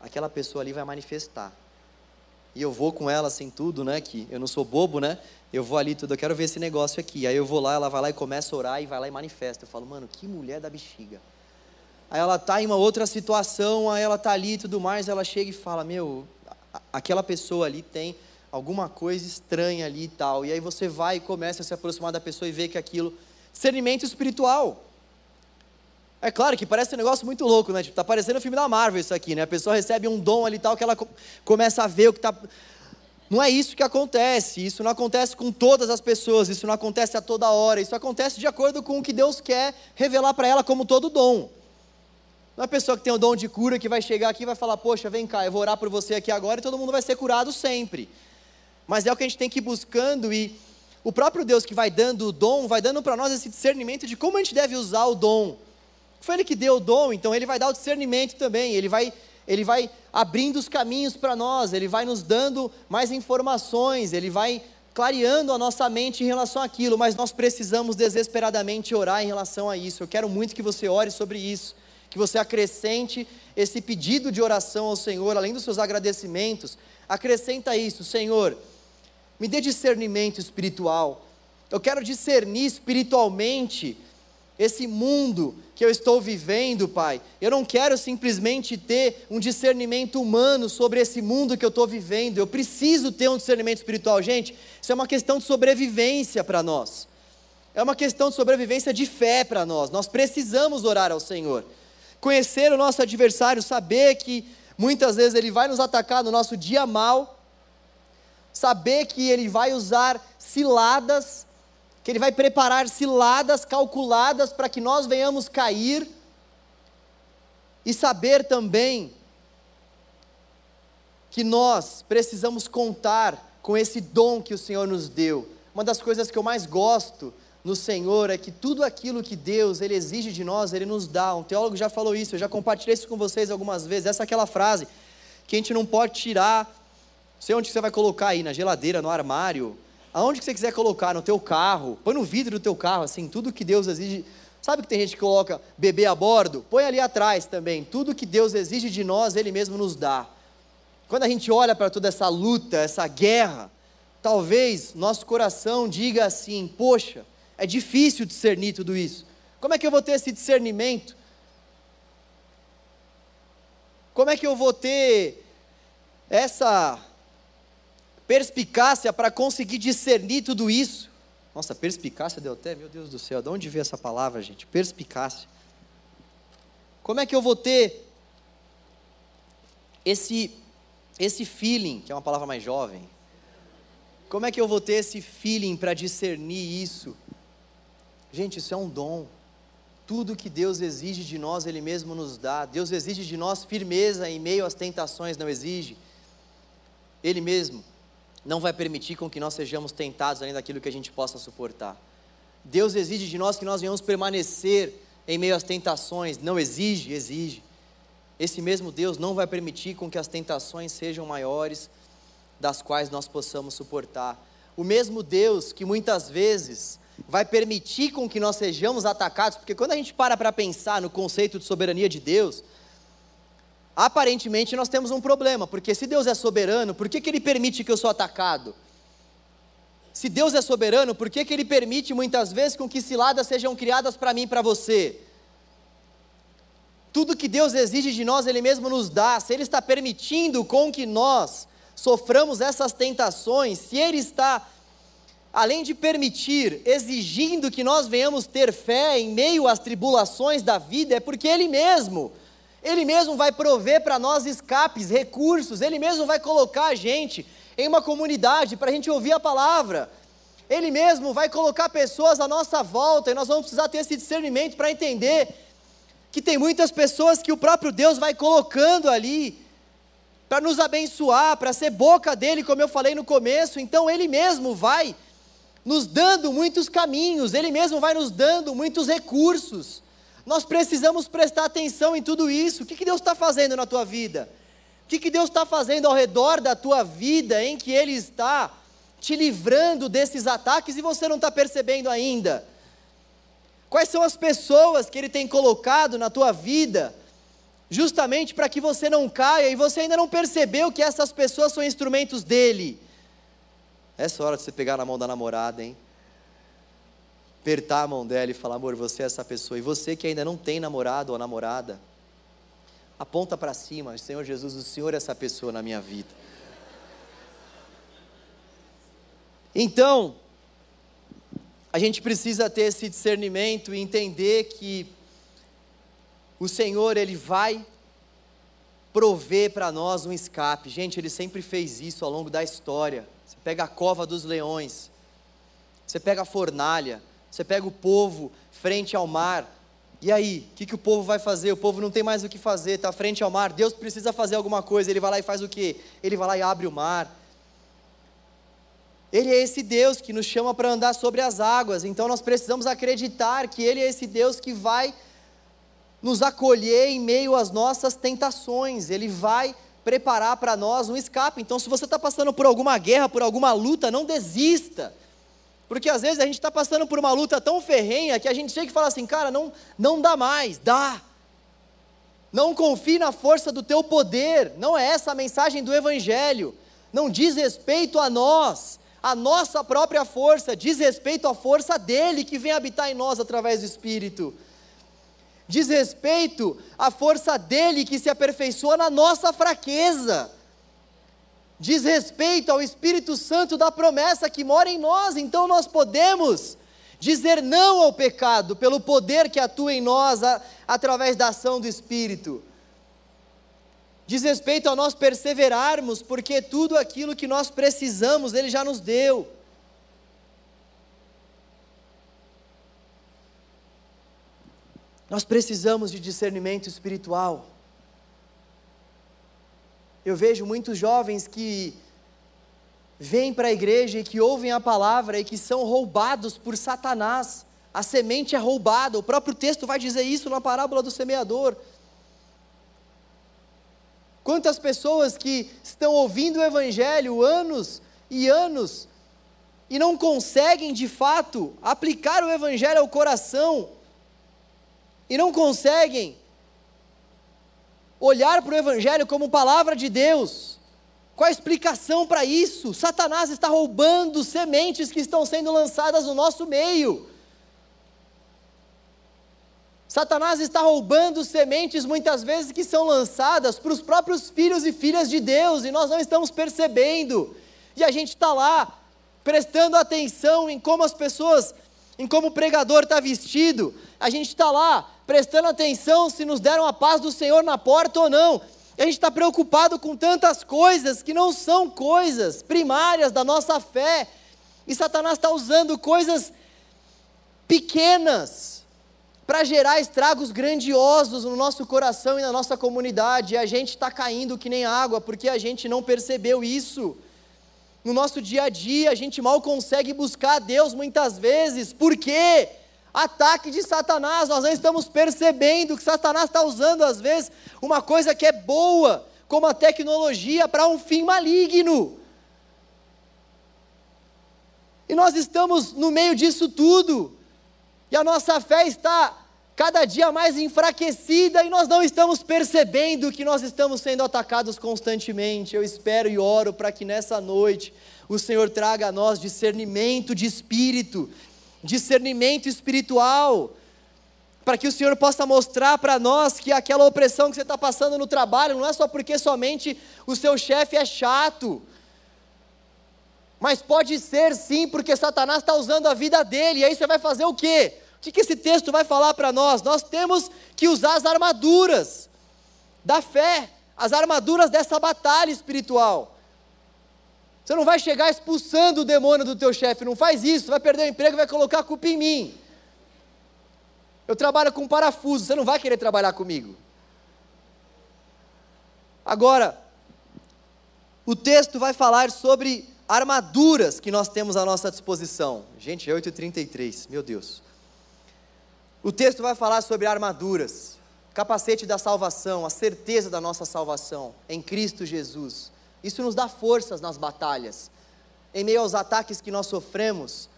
aquela pessoa ali vai manifestar e eu vou com ela assim tudo, né, que eu não sou bobo, né? Eu vou ali tudo, eu quero ver esse negócio aqui. Aí eu vou lá, ela vai lá e começa a orar e vai lá e manifesta. Eu falo, mano, que mulher da bexiga. Aí ela tá em uma outra situação, aí ela tá ali e tudo mais, ela chega e fala, meu, aquela pessoa ali tem alguma coisa estranha ali e tal. E aí você vai e começa a se aproximar da pessoa e vê que aquilo discernimento espiritual. É claro que parece um negócio muito louco, né? Tipo, tá parecendo o filme da Marvel isso aqui, né? A pessoa recebe um dom ali tal, que ela começa a ver o que tá. Não é isso que acontece. Isso não acontece com todas as pessoas. Isso não acontece a toda hora. Isso acontece de acordo com o que Deus quer revelar para ela como todo dom. Não é a pessoa que tem o dom de cura que vai chegar aqui e vai falar: Poxa, vem cá, eu vou orar por você aqui agora e todo mundo vai ser curado sempre. Mas é o que a gente tem que ir buscando e o próprio Deus que vai dando o dom, vai dando para nós esse discernimento de como a gente deve usar o dom. Foi ele que deu o dom, então ele vai dar o discernimento também, ele vai, ele vai abrindo os caminhos para nós, ele vai nos dando mais informações, ele vai clareando a nossa mente em relação àquilo, mas nós precisamos desesperadamente orar em relação a isso. Eu quero muito que você ore sobre isso, que você acrescente esse pedido de oração ao Senhor, além dos seus agradecimentos, acrescenta isso, Senhor, me dê discernimento espiritual. Eu quero discernir espiritualmente esse mundo que eu estou vivendo, Pai. Eu não quero simplesmente ter um discernimento humano sobre esse mundo que eu estou vivendo. Eu preciso ter um discernimento espiritual. Gente, isso é uma questão de sobrevivência para nós. É uma questão de sobrevivência de fé para nós. Nós precisamos orar ao Senhor. Conhecer o nosso adversário, saber que muitas vezes ele vai nos atacar no nosso dia mal, saber que ele vai usar ciladas que Ele vai preparar ciladas calculadas para que nós venhamos cair, e saber também que nós precisamos contar com esse dom que o Senhor nos deu. Uma das coisas que eu mais gosto no Senhor é que tudo aquilo que Deus ele exige de nós, ele nos dá. Um teólogo já falou isso, eu já compartilhei isso com vocês algumas vezes. Essa é aquela frase que a gente não pode tirar. Não sei onde você vai colocar aí, na geladeira, no armário, aonde que você quiser colocar, no teu carro, põe no vidro do teu carro, assim, tudo que Deus exige. Sabe que tem gente que coloca bebê a bordo? Põe ali atrás também. Tudo que Deus exige de nós, Ele mesmo nos dá. Quando a gente olha para toda essa luta, essa guerra, talvez nosso coração diga assim: poxa, é difícil discernir tudo isso. Como é que eu vou ter esse discernimento? Como é que eu vou ter essa perspicácia para conseguir discernir tudo isso? Nossa, perspicácia deu até, meu Deus do céu, de onde veio essa palavra, gente? Perspicácia. Como é que eu vou ter esse esse feeling, que é uma palavra mais jovem? Como é que eu vou ter esse feeling para discernir isso? Gente, isso é um dom. Tudo que Deus exige de nós, Ele mesmo nos dá. Deus exige de nós firmeza em meio às tentações, não exige? Ele mesmo não vai permitir com que nós sejamos tentados além daquilo que a gente possa suportar. Deus exige de nós que nós venhamos permanecer em meio às tentações, não exige, exige. Esse mesmo Deus não vai permitir com que as tentações sejam maiores das quais nós possamos suportar. O mesmo Deus que muitas vezes vai permitir com que nós sejamos atacados, porque quando a gente para para pensar no conceito de soberania de Deus, aparentemente nós temos um problema, porque se Deus é soberano, por que, que Ele permite que eu sou atacado? Se Deus é soberano, por que, que Ele permite muitas vezes com que ciladas sejam criadas para mim e para você? Tudo que Deus exige de nós, Ele mesmo nos dá. Se Ele está permitindo com que nós soframos essas tentações, se Ele está, além de permitir, exigindo que nós venhamos ter fé em meio às tribulações da vida, é porque Ele mesmo ele mesmo vai prover para nós escapes, recursos, Ele mesmo vai colocar a gente em uma comunidade para a gente ouvir a palavra. Ele mesmo vai colocar pessoas à nossa volta e nós vamos precisar ter esse discernimento para entender que tem muitas pessoas que o próprio Deus vai colocando ali para nos abençoar, para ser boca dele, como eu falei no começo. Então ele mesmo vai nos dando muitos caminhos, ele mesmo vai nos dando muitos recursos. Nós precisamos prestar atenção em tudo isso. O que, que Deus está fazendo na tua vida? O que, que Deus está fazendo ao redor da tua vida em que Ele está te livrando desses ataques e você não está percebendo ainda? Quais são as pessoas que Ele tem colocado na tua vida, justamente para que você não caia e você ainda não percebeu que essas pessoas são instrumentos dele? Essa hora de você pegar na mão da namorada, hein? Apertar a mão dela e falar: amor, você é essa pessoa. E você que ainda não tem namorado ou namorada, aponta para cima: Senhor Jesus, o Senhor é essa pessoa na minha vida. Então, a gente precisa ter esse discernimento e entender que o Senhor, Ele vai prover para nós um escape. Gente, Ele sempre fez isso ao longo da história. Você pega a cova dos leões, você pega a fornalha, você pega o povo frente ao mar. E aí, o que, que o povo vai fazer? O povo não tem mais o que fazer, está frente ao mar. Deus precisa fazer alguma coisa. Ele vai lá e faz o quê? Ele vai lá e abre o mar. Ele é esse Deus que nos chama para andar sobre as águas. Então nós precisamos acreditar que Ele é esse Deus que vai nos acolher em meio às nossas tentações. Ele vai preparar para nós um escape. Então, se você está passando por alguma guerra, por alguma luta, não desista. Porque às vezes a gente está passando por uma luta tão ferrenha que a gente chega e fala assim, cara, não, não dá mais, dá. Não confie na força do teu poder, não é essa a mensagem do Evangelho. Não diz respeito a nós, a nossa própria força, diz respeito à força dele que vem habitar em nós através do Espírito. Diz respeito à força dele que se aperfeiçoa na nossa fraqueza diz respeito ao Espírito Santo da promessa que mora em nós, então nós podemos dizer não ao pecado pelo poder que atua em nós a, através da ação do Espírito. Diz respeito a nós perseverarmos, porque tudo aquilo que nós precisamos, Ele já nos deu. Nós precisamos de discernimento espiritual. Eu vejo muitos jovens que vêm para a igreja e que ouvem a palavra e que são roubados por Satanás. A semente é roubada, o próprio texto vai dizer isso na parábola do semeador. Quantas pessoas que estão ouvindo o Evangelho anos e anos e não conseguem de fato aplicar o Evangelho ao coração, e não conseguem olhar para o Evangelho como palavra de Deus. Qual a explicação para isso? Satanás está roubando sementes que estão sendo lançadas no nosso meio. Satanás está roubando sementes muitas vezes que são lançadas para os próprios filhos e filhas de Deus e nós não estamos percebendo. E a gente está lá prestando atenção em como as pessoas, em como o pregador está vestido, a gente está lá prestando atenção se nos deram a paz do Senhor na porta ou não. A gente está preocupado com tantas coisas que não são coisas primárias da nossa fé. E Satanás está usando coisas pequenas para gerar estragos grandiosos no nosso coração e na nossa comunidade. E a gente está caindo que nem água porque a gente não percebeu isso. No nosso dia a dia, a gente mal consegue buscar a Deus muitas vezes. Por quê? Ataque de Satanás. Nós não estamos percebendo que Satanás está usando, às vezes, uma coisa que é boa, como a tecnologia, para um fim maligno. E nós estamos no meio disso tudo, e a nossa fé está cada dia mais enfraquecida e nós não estamos percebendo que nós estamos sendo atacados constantemente. Eu espero e oro para que nessa noite o Senhor traga a nós discernimento de espírito discernimento espiritual, para que o Senhor possa mostrar para nós que aquela opressão que você está passando no trabalho não é só porque somente o seu chefe é chato, mas pode ser sim porque Satanás está usando a vida dele, e aí você vai fazer o quê? O que, que esse texto vai falar para nós? Nós temos que usar as armaduras da fé, as armaduras dessa batalha espiritual. Você não vai chegar expulsando o demônio do teu chefe, não faz isso, vai perder o emprego e vai colocar a culpa em mim. Eu trabalho com parafuso, você não vai querer trabalhar comigo. Agora, o texto vai falar sobre armaduras que nós temos à nossa disposição. Gente, é 8h33, meu Deus. O texto vai falar sobre armaduras, capacete da salvação, a certeza da nossa salvação em Cristo Jesus. Isso nos dá forças nas batalhas. Em meio aos ataques que nós sofremos,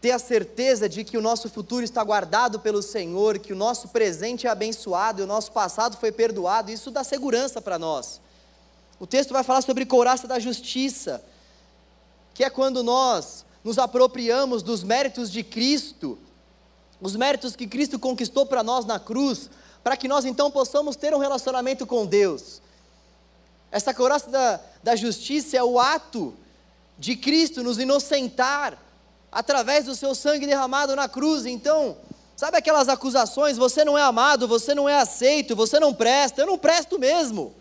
ter a certeza de que o nosso futuro está guardado pelo Senhor, que o nosso presente é abençoado e o nosso passado foi perdoado, isso dá segurança para nós. O texto vai falar sobre couraça da justiça, que é quando nós nos apropriamos dos méritos de Cristo, os méritos que Cristo conquistou para nós na cruz, para que nós então possamos ter um relacionamento com Deus. Essa couraça da, da justiça é o ato de Cristo nos inocentar através do seu sangue derramado na cruz. Então, sabe aquelas acusações? Você não é amado, você não é aceito, você não presta. Eu não presto mesmo.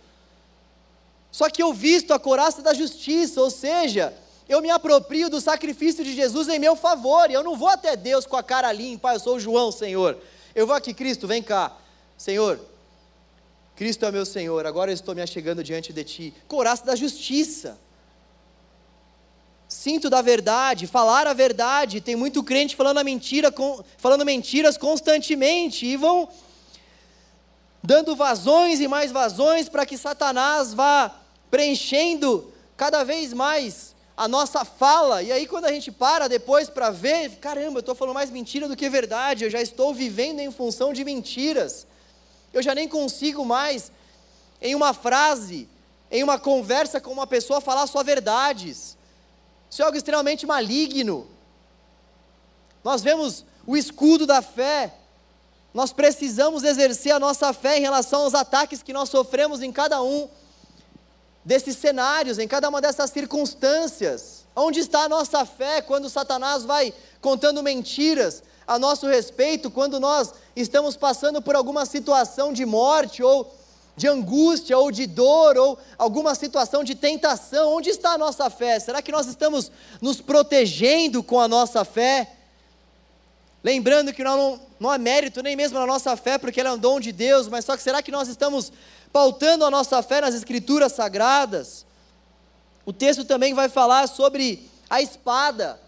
Só que eu visto a couraça da justiça, ou seja, eu me aproprio do sacrifício de Jesus em meu favor, e eu não vou até Deus com a cara limpa, eu sou o João, Senhor. Eu vou aqui, Cristo, vem cá. Senhor, Cristo é meu Senhor, agora eu estou me achegando diante de Ti. Coraça da justiça. Cinto da verdade, falar a verdade. Tem muito crente falando, mentira, falando mentiras constantemente e vão dando vazões e mais vazões para que Satanás vá preenchendo cada vez mais a nossa fala. E aí, quando a gente para depois para ver, caramba, eu estou falando mais mentira do que verdade, eu já estou vivendo em função de mentiras eu já nem consigo mais, em uma frase, em uma conversa com uma pessoa, falar só verdades. Isso é algo extremamente maligno. Nós vemos o escudo da fé, nós precisamos exercer a nossa fé em relação aos ataques que nós sofremos em cada um desses cenários, em cada uma dessas circunstâncias. Onde está a nossa fé quando Satanás vai contando mentiras, a nosso respeito quando nós estamos passando por alguma situação de morte ou de angústia ou de dor ou alguma situação de tentação, onde está a nossa fé? Será que nós estamos nos protegendo com a nossa fé? Lembrando que não, não há mérito nem mesmo na nossa fé, porque ela é um dom de Deus, mas só que será que nós estamos pautando a nossa fé nas Escrituras Sagradas? O texto também vai falar sobre a espada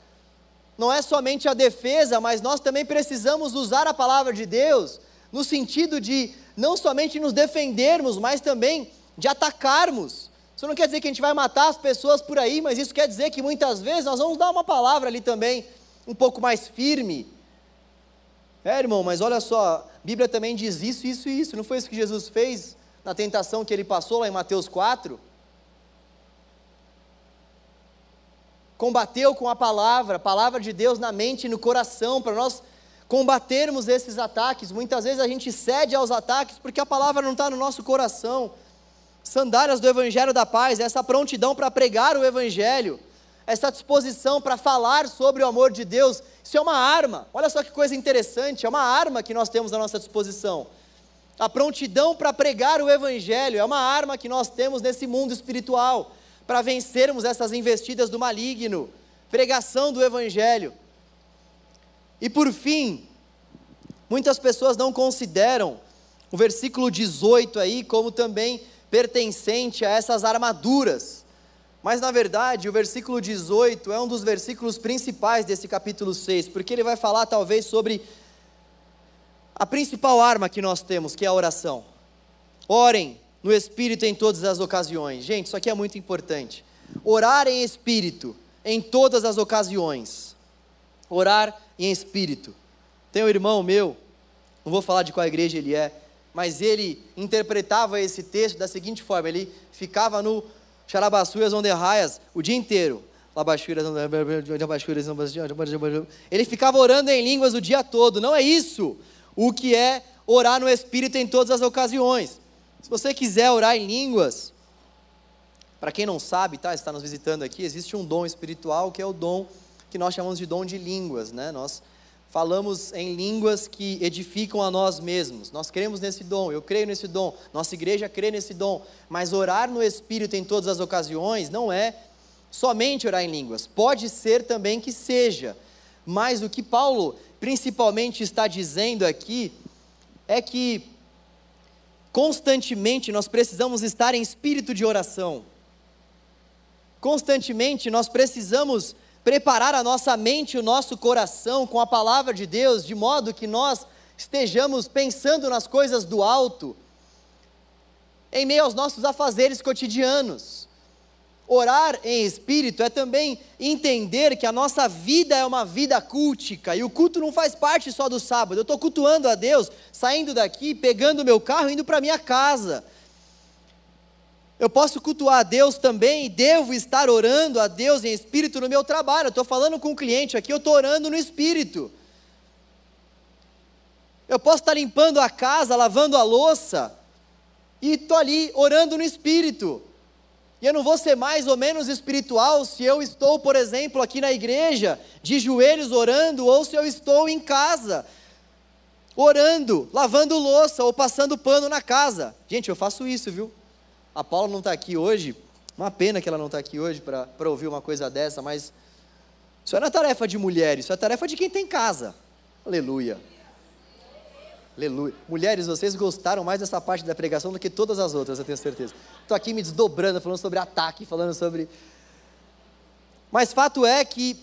não é somente a defesa, mas nós também precisamos usar a palavra de Deus no sentido de não somente nos defendermos, mas também de atacarmos. Isso não quer dizer que a gente vai matar as pessoas por aí, mas isso quer dizer que muitas vezes nós vamos dar uma palavra ali também um pouco mais firme. É, irmão, mas olha só, a Bíblia também diz isso, isso e isso. Não foi isso que Jesus fez na tentação que ele passou lá em Mateus 4? Combateu com a palavra, a palavra de Deus na mente e no coração, para nós combatermos esses ataques. Muitas vezes a gente cede aos ataques porque a palavra não está no nosso coração. Sandálias do Evangelho da Paz, essa prontidão para pregar o Evangelho, essa disposição para falar sobre o amor de Deus, isso é uma arma. Olha só que coisa interessante, é uma arma que nós temos à nossa disposição. A prontidão para pregar o Evangelho é uma arma que nós temos nesse mundo espiritual, para vencermos essas investidas do maligno. Pregação do Evangelho. E por fim, muitas pessoas não consideram o versículo 18 aí como também pertencente a essas armaduras. Mas na verdade, o versículo 18 é um dos versículos principais desse capítulo 6, porque ele vai falar talvez sobre a principal arma que nós temos, que é a oração. Orem no espírito em todas as ocasiões. Gente, isso aqui é muito importante. Orar em espírito em todas as ocasiões. Orar em espírito. Tem um irmão meu, não vou falar de qual igreja ele é, mas ele interpretava esse texto da seguinte forma: ele ficava no Xarabassuias Onderraias o dia inteiro. Ele ficava orando em línguas o dia todo. Não é isso o que é orar no Espírito em todas as ocasiões. Se você quiser orar em línguas, para quem não sabe, tá, está nos visitando aqui, existe um dom espiritual que é o dom que nós chamamos de dom de línguas, né? Nós falamos em línguas que edificam a nós mesmos. Nós cremos nesse dom, eu creio nesse dom, nossa igreja crê nesse dom, mas orar no Espírito em todas as ocasiões não é somente orar em línguas, pode ser também que seja, mas o que Paulo principalmente está dizendo aqui é que constantemente nós precisamos estar em espírito de oração. Constantemente nós precisamos preparar a nossa mente e o nosso coração com a palavra de Deus, de modo que nós estejamos pensando nas coisas do alto, em meio aos nossos afazeres cotidianos. Orar em espírito é também entender que a nossa vida é uma vida cultica e o culto não faz parte só do sábado. Eu estou cultuando a Deus, saindo daqui, pegando meu carro, indo para minha casa. Eu posso cultuar a Deus também e devo estar orando a Deus em espírito no meu trabalho. Eu estou falando com um cliente aqui, eu estou orando no espírito. Eu posso estar limpando a casa, lavando a louça, e estou ali orando no espírito. E eu não vou ser mais ou menos espiritual se eu estou, por exemplo, aqui na igreja, de joelhos orando, ou se eu estou em casa, orando, lavando louça ou passando pano na casa. Gente, eu faço isso, viu? A Paula não está aqui hoje, uma pena que ela não está aqui hoje para ouvir uma coisa dessa, mas isso não é tarefa de mulher, isso é tarefa de quem tem casa. Aleluia. Aleluia. Mulheres, vocês gostaram mais dessa parte da pregação do que todas as outras, eu tenho certeza. Estou aqui me desdobrando, falando sobre ataque, falando sobre. Mas fato é que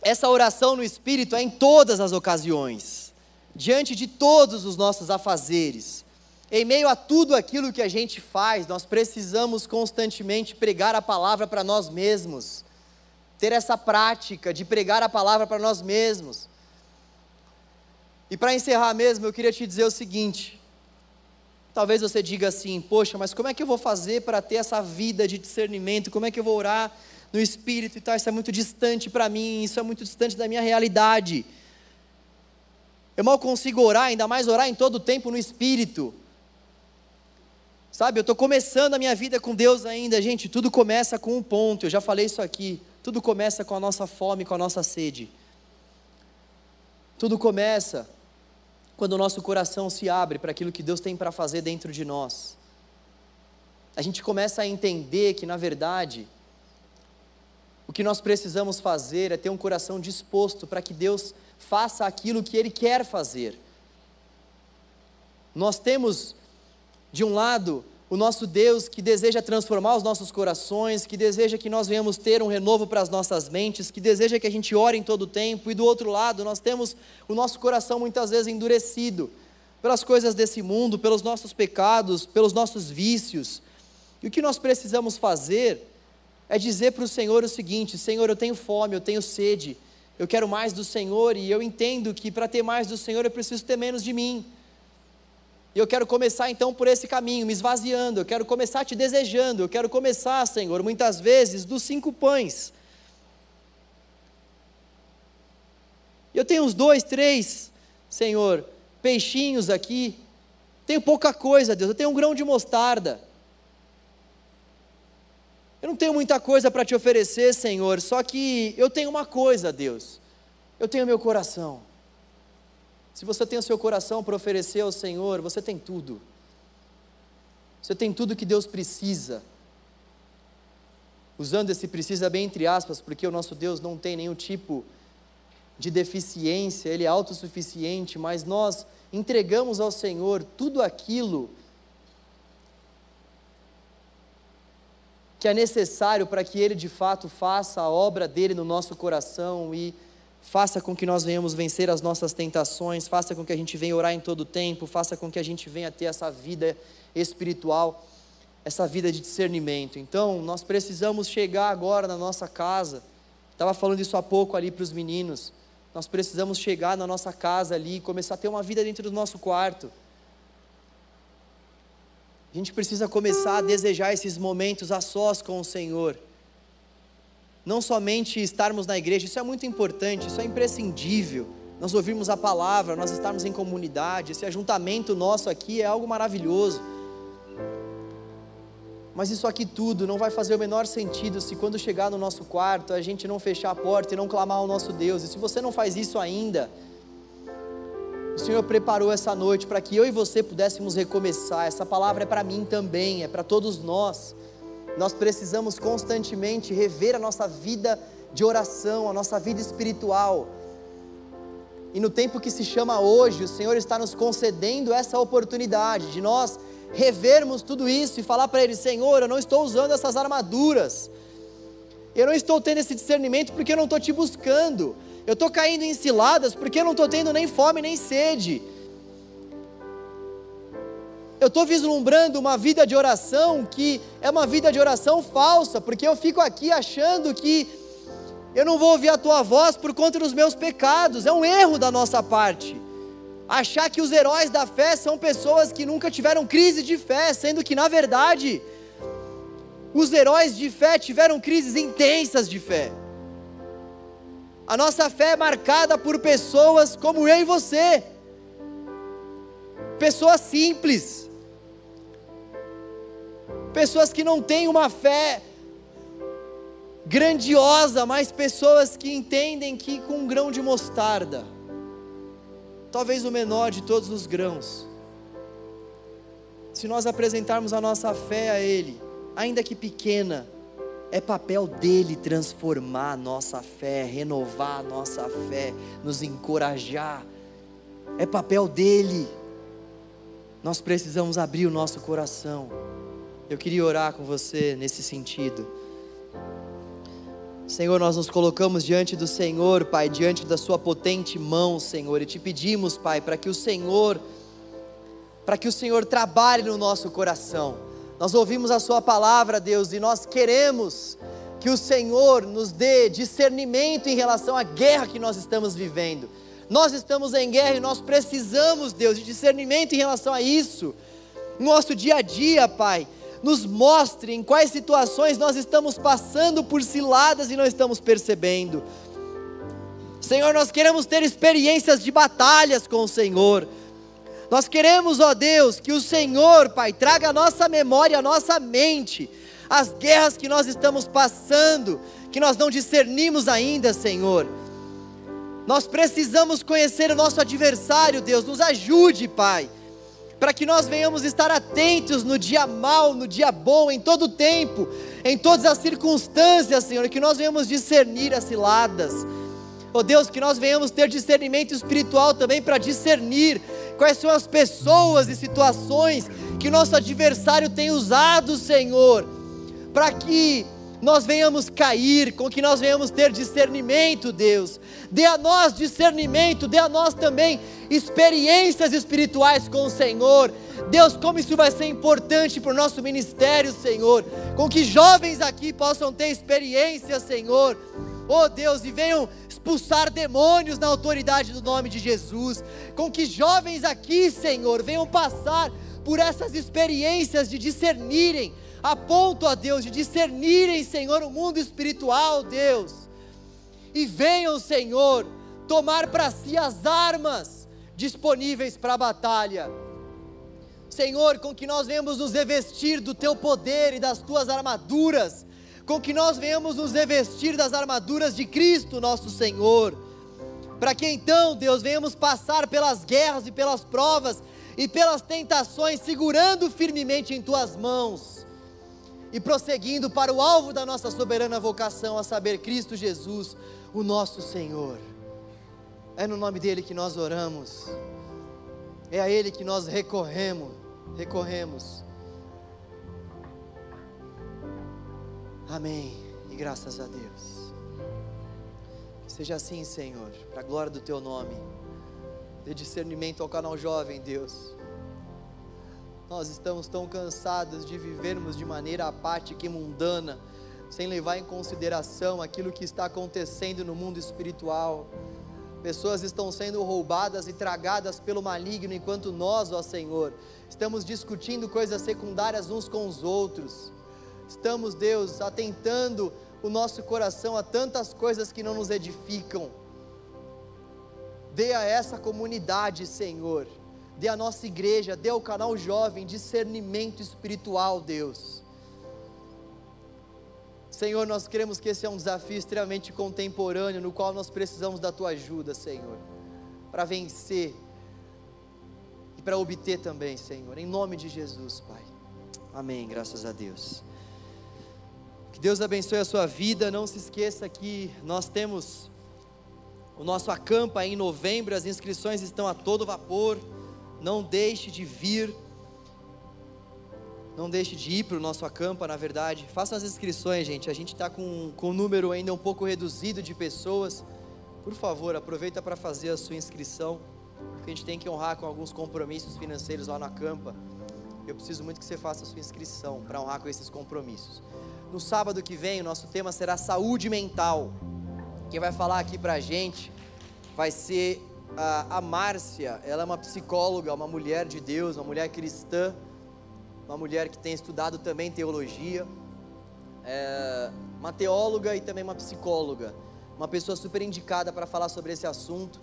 essa oração no Espírito é em todas as ocasiões, diante de todos os nossos afazeres. Em meio a tudo aquilo que a gente faz, nós precisamos constantemente pregar a palavra para nós mesmos, ter essa prática de pregar a palavra para nós mesmos. E para encerrar mesmo, eu queria te dizer o seguinte: talvez você diga assim, poxa, mas como é que eu vou fazer para ter essa vida de discernimento? Como é que eu vou orar no espírito e tal? Isso é muito distante para mim, isso é muito distante da minha realidade. Eu mal consigo orar, ainda mais orar em todo o tempo no espírito. Sabe, eu estou começando a minha vida com Deus ainda, gente. Tudo começa com um ponto, eu já falei isso aqui. Tudo começa com a nossa fome, com a nossa sede. Tudo começa quando o nosso coração se abre para aquilo que Deus tem para fazer dentro de nós. A gente começa a entender que, na verdade, o que nós precisamos fazer é ter um coração disposto para que Deus faça aquilo que Ele quer fazer. Nós temos de um lado, o nosso Deus que deseja transformar os nossos corações, que deseja que nós venhamos ter um renovo para as nossas mentes, que deseja que a gente ore em todo o tempo, e do outro lado, nós temos o nosso coração muitas vezes endurecido pelas coisas desse mundo, pelos nossos pecados, pelos nossos vícios. E o que nós precisamos fazer é dizer para o Senhor o seguinte: Senhor, eu tenho fome, eu tenho sede, eu quero mais do Senhor, e eu entendo que para ter mais do Senhor eu preciso ter menos de mim. E eu quero começar então por esse caminho, me esvaziando. Eu quero começar te desejando. Eu quero começar, Senhor, muitas vezes dos cinco pães. Eu tenho uns dois, três, Senhor, peixinhos aqui. Tenho pouca coisa, Deus. Eu tenho um grão de mostarda. Eu não tenho muita coisa para te oferecer, Senhor. Só que eu tenho uma coisa, Deus. Eu tenho meu coração. Se você tem o seu coração para oferecer ao Senhor, você tem tudo. Você tem tudo que Deus precisa. Usando esse precisa bem entre aspas, porque o nosso Deus não tem nenhum tipo de deficiência, Ele é autossuficiente, mas nós entregamos ao Senhor tudo aquilo que é necessário para que Ele de fato faça a obra dele no nosso coração e faça com que nós venhamos vencer as nossas tentações, faça com que a gente venha orar em todo tempo, faça com que a gente venha ter essa vida espiritual, essa vida de discernimento. Então, nós precisamos chegar agora na nossa casa. Estava falando isso há pouco ali para os meninos. Nós precisamos chegar na nossa casa ali e começar a ter uma vida dentro do nosso quarto. A gente precisa começar a desejar esses momentos a sós com o Senhor. Não somente estarmos na igreja, isso é muito importante, isso é imprescindível. Nós ouvirmos a palavra, nós estarmos em comunidade, esse ajuntamento nosso aqui é algo maravilhoso. Mas isso aqui tudo não vai fazer o menor sentido se quando chegar no nosso quarto a gente não fechar a porta e não clamar ao nosso Deus. E se você não faz isso ainda, o Senhor preparou essa noite para que eu e você pudéssemos recomeçar. Essa palavra é para mim também, é para todos nós. Nós precisamos constantemente rever a nossa vida de oração, a nossa vida espiritual. E no tempo que se chama hoje, o Senhor está nos concedendo essa oportunidade de nós revermos tudo isso e falar para Ele: Senhor, eu não estou usando essas armaduras, eu não estou tendo esse discernimento porque eu não estou te buscando, eu estou caindo em ciladas porque eu não estou tendo nem fome nem sede. Eu estou vislumbrando uma vida de oração que é uma vida de oração falsa, porque eu fico aqui achando que eu não vou ouvir a tua voz por conta dos meus pecados, é um erro da nossa parte achar que os heróis da fé são pessoas que nunca tiveram crise de fé, sendo que na verdade os heróis de fé tiveram crises intensas de fé. A nossa fé é marcada por pessoas como eu e você, pessoas simples, pessoas que não têm uma fé grandiosa, mas pessoas que entendem que com um grão de mostarda, talvez o menor de todos os grãos. Se nós apresentarmos a nossa fé a Ele, ainda que pequena, é papel dele transformar a nossa fé, renovar a nossa fé, nos encorajar. É papel dele. Nós precisamos abrir o nosso coração. Eu queria orar com você nesse sentido. Senhor, nós nos colocamos diante do Senhor, Pai, diante da Sua potente mão, Senhor, e te pedimos, Pai, para que o Senhor, para que o Senhor trabalhe no nosso coração. Nós ouvimos a Sua palavra, Deus, e nós queremos que o Senhor nos dê discernimento em relação à guerra que nós estamos vivendo. Nós estamos em guerra e nós precisamos, Deus, de discernimento em relação a isso. Nosso dia a dia, Pai nos mostre em quais situações nós estamos passando por ciladas e não estamos percebendo. Senhor, nós queremos ter experiências de batalhas com o Senhor. Nós queremos, ó Deus, que o Senhor, Pai, traga a nossa memória, a nossa mente, as guerras que nós estamos passando, que nós não discernimos ainda, Senhor. Nós precisamos conhecer o nosso adversário, Deus, nos ajude, Pai para que nós venhamos estar atentos no dia mal, no dia bom, em todo o tempo, em todas as circunstâncias, Senhor, que nós venhamos discernir as ciladas. Oh Deus, que nós venhamos ter discernimento espiritual também para discernir quais são as pessoas e situações que nosso adversário tem usado, Senhor, para que nós venhamos cair, com que nós venhamos ter discernimento, Deus. Dê a nós discernimento, dê a nós também experiências espirituais com o Senhor. Deus, como isso vai ser importante para o nosso ministério, Senhor. Com que jovens aqui possam ter experiências, Senhor. Oh Deus, e venham expulsar demônios na autoridade do nome de Jesus. Com que jovens aqui, Senhor, venham passar por essas experiências de discernirem a ponto, ó Deus, de discernirem, Senhor, o mundo espiritual, Deus. E venham, Senhor, tomar para si as armas disponíveis para a batalha. Senhor, com que nós venhamos nos revestir do teu poder e das tuas armaduras, com que nós venhamos nos revestir das armaduras de Cristo, nosso Senhor, para que então, Deus, venhamos passar pelas guerras e pelas provas e pelas tentações, segurando firmemente em tuas mãos e prosseguindo para o alvo da nossa soberana vocação, a saber, Cristo Jesus, o nosso Senhor. É no nome dele que nós oramos. É a ele que nós recorremos, recorremos. Amém. E graças a Deus. Seja assim, Senhor, para a glória do teu nome. Dê discernimento ao canal jovem, Deus. Nós estamos tão cansados de vivermos de maneira apática e mundana, sem levar em consideração aquilo que está acontecendo no mundo espiritual. Pessoas estão sendo roubadas e tragadas pelo maligno, enquanto nós, ó Senhor, estamos discutindo coisas secundárias uns com os outros. Estamos, Deus, atentando o nosso coração a tantas coisas que não nos edificam. Dê a essa comunidade, Senhor, dê à nossa igreja, dê ao canal jovem discernimento espiritual, Deus Senhor, nós queremos que esse é um desafio extremamente contemporâneo, no qual nós precisamos da tua ajuda, Senhor, para vencer e para obter também, Senhor, em nome de Jesus, Pai. Amém, graças a Deus. Que Deus abençoe a sua vida. Não se esqueça que nós temos o nosso acampa em novembro, as inscrições estão a todo vapor. Não deixe de vir. Não deixe de ir para o nosso acampa, na verdade. Faça as inscrições, gente. A gente está com, com um número ainda um pouco reduzido de pessoas. Por favor, aproveita para fazer a sua inscrição. Porque a gente tem que honrar com alguns compromissos financeiros lá na acampa. Eu preciso muito que você faça a sua inscrição para honrar com esses compromissos. No sábado que vem, o nosso tema será saúde mental. Quem vai falar aqui para a gente vai ser a, a Márcia. Ela é uma psicóloga, uma mulher de Deus, uma mulher cristã uma mulher que tem estudado também teologia, é, uma teóloga e também uma psicóloga, uma pessoa super indicada para falar sobre esse assunto.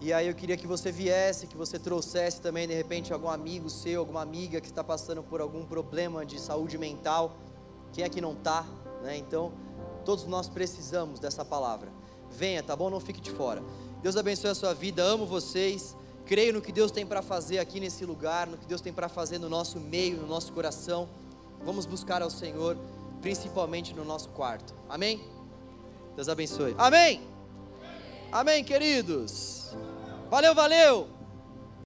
E aí eu queria que você viesse, que você trouxesse também de repente algum amigo seu, alguma amiga que está passando por algum problema de saúde mental. Quem é que não está? Né? Então, todos nós precisamos dessa palavra. Venha, tá bom? Não fique de fora. Deus abençoe a sua vida, amo vocês. Creio no que Deus tem para fazer aqui nesse lugar, no que Deus tem para fazer no nosso meio, no nosso coração. Vamos buscar ao Senhor, principalmente no nosso quarto. Amém? Deus abençoe. Amém? Amém, queridos. Valeu, valeu.